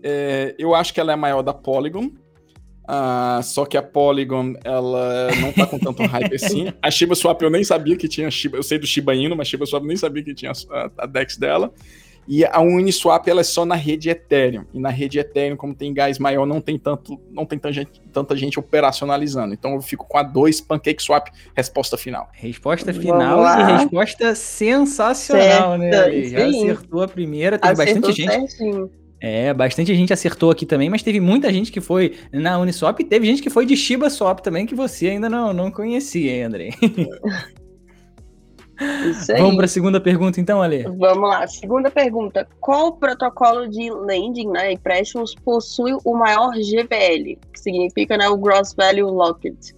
é, eu acho que ela é a maior da Polygon. Uh, só que a Polygon, ela não tá com tanto hype assim. A Shiba Swap eu nem sabia que tinha Shiba. Eu sei do Shiba Inu, mas Shiba Swap eu nem sabia que tinha a, a DEX dela. E a Uniswap ela é só na rede Ethereum. E na rede Ethereum, como tem gás maior, não tem tanto, não tem tanta gente, tanta gente operacionalizando. Então eu fico com a 2 PancakeSwap, resposta final. Resposta final e resposta sensacional, né, certo, né? Já acertou a primeira, tem Acertou bastante gente. Certinho. É, bastante gente acertou aqui também, mas teve muita gente que foi na Uniswap e teve gente que foi de Shiba Swap também, que você ainda não, não conhecia, hein, André? (laughs) Isso aí. Vamos para a segunda pergunta, então, Ale? Vamos lá. Segunda pergunta. Qual protocolo de lending, né, empréstimos, possui o maior GVL? Que significa né, o Gross Value Locked.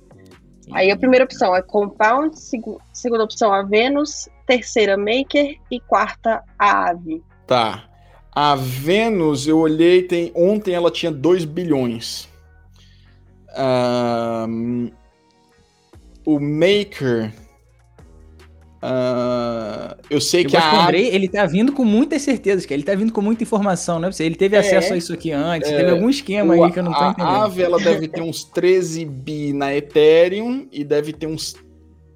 Aí a primeira opção é Compound, seg segunda opção a Venus, terceira Maker e quarta a Ave. Tá. A Venus, eu olhei, tem, ontem ela tinha 2 bilhões. Um, o Maker Uh, eu sei eu que a Andrei, ele tá vindo com muitas certezas, que ele tá vindo com muita informação, né? Ele teve é, acesso a isso aqui antes, é, teve algum esquema o, aí que eu não tô a, entendendo. A Ave, ela deve ter uns 13 bi na Ethereum e deve ter uns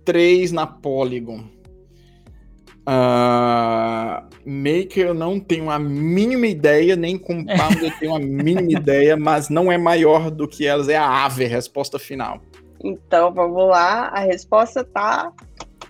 3 na Polygon. Uh, Maker eu não tenho a mínima ideia, nem Compound (laughs) eu tenho a mínima ideia, mas não é maior do que elas, é a Ave, resposta final. Então vamos lá, a resposta tá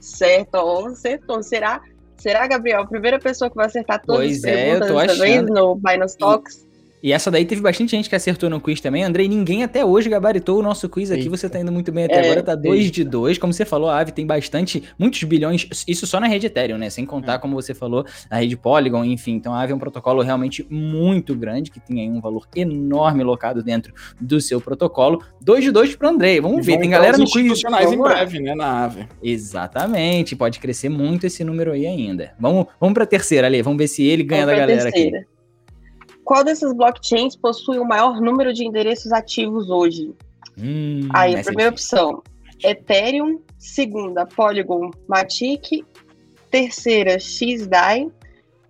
certo, acertou. Será, será, Gabriel, a primeira pessoa que vai acertar todas pois as perguntas é, eu tô achando. no Binance Talks? E essa daí teve bastante gente que acertou no quiz também. Andrei, ninguém até hoje gabaritou o nosso quiz aqui. Eita. Você tá indo muito bem até é, agora, tá 2 de 2. Como você falou, a Ave tem bastante, muitos bilhões, isso só na rede Ethereum, né? Sem contar, é. como você falou, a rede Polygon, enfim. Então a Ave é um protocolo realmente muito grande, que tem aí um valor enorme locado dentro do seu protocolo. 2 de 2 pro Andrei. Vamos ver, tem galera no quiz. institucionais em breve, né, na Ave. Exatamente, pode crescer muito esse número aí ainda. Vamos, vamos pra terceira ali, vamos ver se ele ganha vamos da galera terceira. aqui. Qual dessas blockchains possui o maior número de endereços ativos hoje? Hum, Aí, a primeira é opção, Ethereum. Segunda, Polygon Matic. Terceira, XDAI.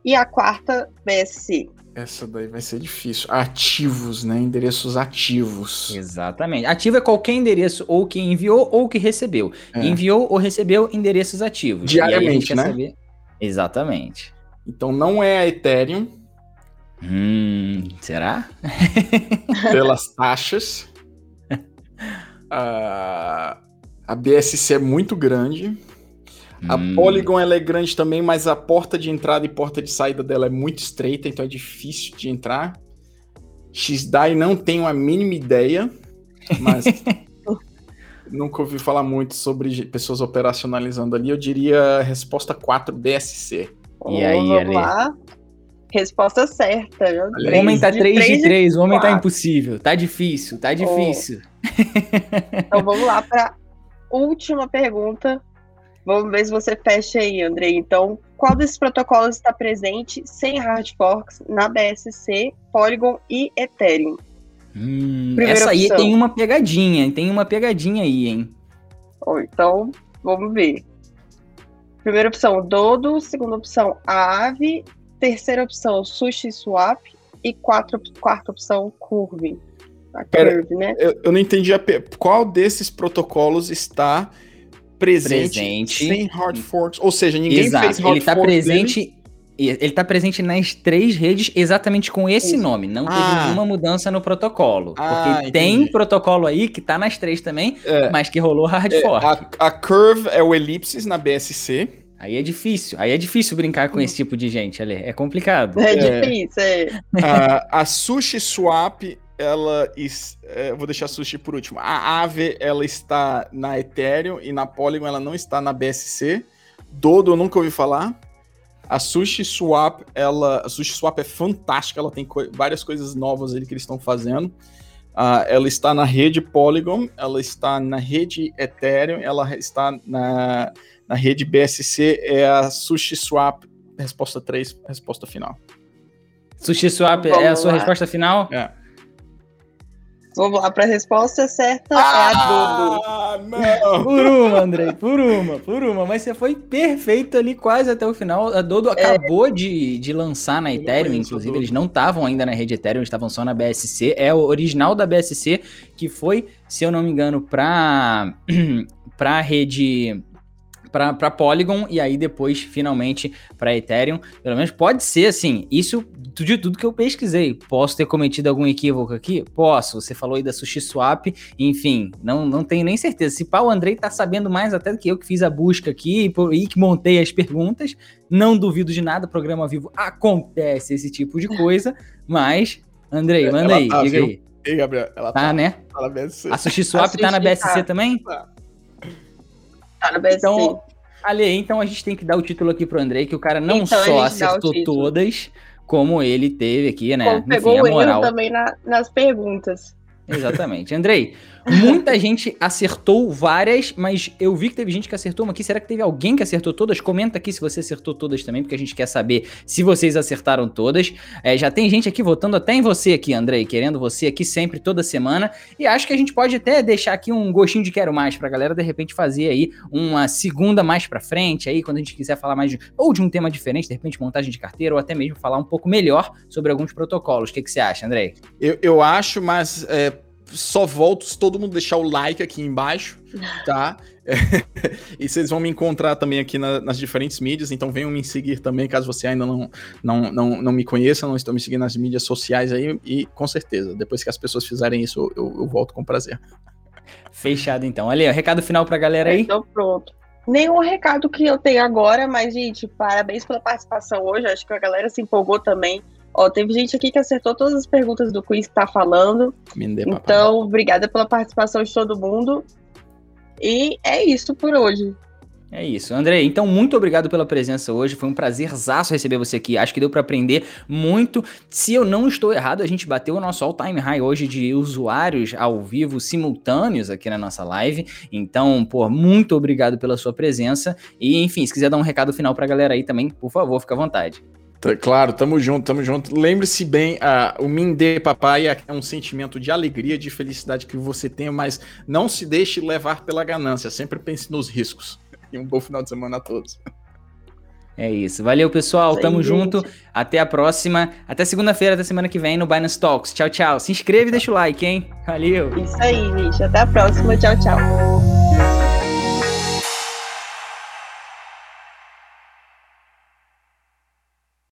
E a quarta, BSC. Essa daí vai ser difícil. Ativos, né? Endereços ativos. Exatamente. Ativo é qualquer endereço ou que enviou ou que recebeu. É. Enviou ou recebeu endereços ativos. Diariamente, né? Saber... Exatamente. Então não é a Ethereum, Hum, será? (laughs) Pelas taxas. Uh, a BSC é muito grande. A hum. Polygon ela é grande também, mas a porta de entrada e porta de saída dela é muito estreita, então é difícil de entrar. XDAI não tenho a mínima ideia, mas (laughs) nunca ouvi falar muito sobre pessoas operacionalizando ali. Eu diria resposta 4 BSC. E aí, vamos lá. Resposta certa. O homem tá 3 de 3, o homem tá impossível. Tá difícil, tá difícil. Oh. então (laughs) vamos lá para última pergunta. Vamos ver se você fecha aí, Andrei. Então, qual desses protocolos está presente sem hard forks na BSC, Polygon e Ethereum? Hum, essa aí opção. tem uma pegadinha, tem uma pegadinha aí, hein? Oh, então, vamos ver. Primeira opção, Dodo. Segunda opção, Aave terceira opção, Sushi Swap. E quatro, quarta opção, Curve. A Curve, né? Eu, eu, não entendi a, qual desses protocolos está presente, presente, sem hard forks. Ou seja, ninguém Exato. fez hard Ele está presente. Dele. Ele está presente nas três redes exatamente com esse Isso. nome. Não teve ah. nenhuma mudança no protocolo. Ah, porque entendi. tem protocolo aí que está nas três também, é. mas que rolou hard é, fork. A, a Curve é o Ellipsis na BSC. Aí é difícil, aí é difícil brincar com esse tipo de gente, ali. É complicado. É, é difícil, é. A, a Sushi Swap, ela. É, vou deixar a Sushi por último. A Ave, ela está na Ethereum e na Polygon ela não está na BSC. Dodo eu nunca ouvi falar. A Sushi Swap, ela. A Sushi Swap é fantástica, ela tem co várias coisas novas ali que eles estão fazendo. Uh, ela está na rede Polygon, ela está na rede Ethereum, ela está na na rede BSC é a Sushi Swap, resposta 3, resposta final. Sushi Swap Vamos é a sua lá. resposta final? É. Vamos lá para a resposta certa. Ah, é a Dodo. Não. por uma, Andrei, por uma, por uma. Mas você foi perfeito ali quase até o final. A Dodo acabou é. de, de lançar na Ethereum, inclusive. Eles não estavam ainda na rede Ethereum, eles estavam só na BSC. É o original da BSC, que foi, se eu não me engano, para (clears throat) a rede para Polygon e aí depois finalmente para Ethereum. Pelo menos pode ser assim. Isso de tudo que eu pesquisei. Posso ter cometido algum equívoco aqui? Posso. Você falou aí da SushiSwap, enfim, não, não tenho nem certeza. Se pá, o Andrei tá sabendo mais até do que eu que fiz a busca aqui e que montei as perguntas. Não duvido de nada, programa vivo acontece esse tipo de coisa, mas Andrei, manda aí, tá, diga viu? aí. Ei, Gabriel, ela tá, tá né? Tá na BSC. A SushiSwap a tá na BSC tá. também? Tá na BSC. Então, Ali, então a gente tem que dar o título aqui pro Andrei, que o cara não então, só acertou todas, como ele teve aqui, né? Como pegou Enfim, o erro também na, nas perguntas. Exatamente. Andrei, muita gente acertou várias, mas eu vi que teve gente que acertou uma aqui. Será que teve alguém que acertou todas? Comenta aqui se você acertou todas também, porque a gente quer saber se vocês acertaram todas. É, já tem gente aqui votando até em você aqui, Andrei, querendo você aqui sempre, toda semana. E acho que a gente pode até deixar aqui um gostinho de quero mais pra galera, de repente, fazer aí uma segunda mais pra frente, aí, quando a gente quiser falar mais de, ou de um tema diferente, de repente, montagem de carteira, ou até mesmo falar um pouco melhor sobre alguns protocolos. O que, que você acha, Andrei? Eu, eu acho, mas é, só volto se todo mundo deixar o like aqui embaixo, tá? (laughs) (laughs) e vocês vão me encontrar também aqui na, nas diferentes mídias, então venham me seguir também, caso você ainda não, não, não, não me conheça, não estão me seguindo nas mídias sociais aí, e com certeza, depois que as pessoas fizerem isso, eu, eu volto com prazer. Fechado então. Ali, ó, recado final pra galera aí. Então pronto. Nenhum recado que eu tenho agora, mas, gente, parabéns pela participação hoje. Acho que a galera se empolgou também. Ó, teve gente aqui que acertou todas as perguntas do quiz que tá falando. Então, obrigada pela participação de todo mundo. E é isso por hoje. É isso, André. Então, muito obrigado pela presença hoje. Foi um prazerzaço receber você aqui. Acho que deu para aprender muito. Se eu não estou errado, a gente bateu o nosso all-time high hoje de usuários ao vivo simultâneos aqui na nossa live. Então, pô, muito obrigado pela sua presença. E, enfim, se quiser dar um recado final pra galera aí também, por favor, fica à vontade. Tá, claro, tamo junto, tamo junto. Lembre-se bem, uh, o Mindê Papai é um sentimento de alegria, de felicidade que você tem, mas não se deixe levar pela ganância. Sempre pense nos riscos. (laughs) E um bom final de semana a todos. É isso. Valeu, pessoal. Sim, Tamo gente. junto. Até a próxima. Até segunda-feira da semana que vem no Binance Talks. Tchau, tchau. Se inscreve e deixa o like, hein? Valeu. Isso aí, gente. Até a próxima. Tchau, tchau.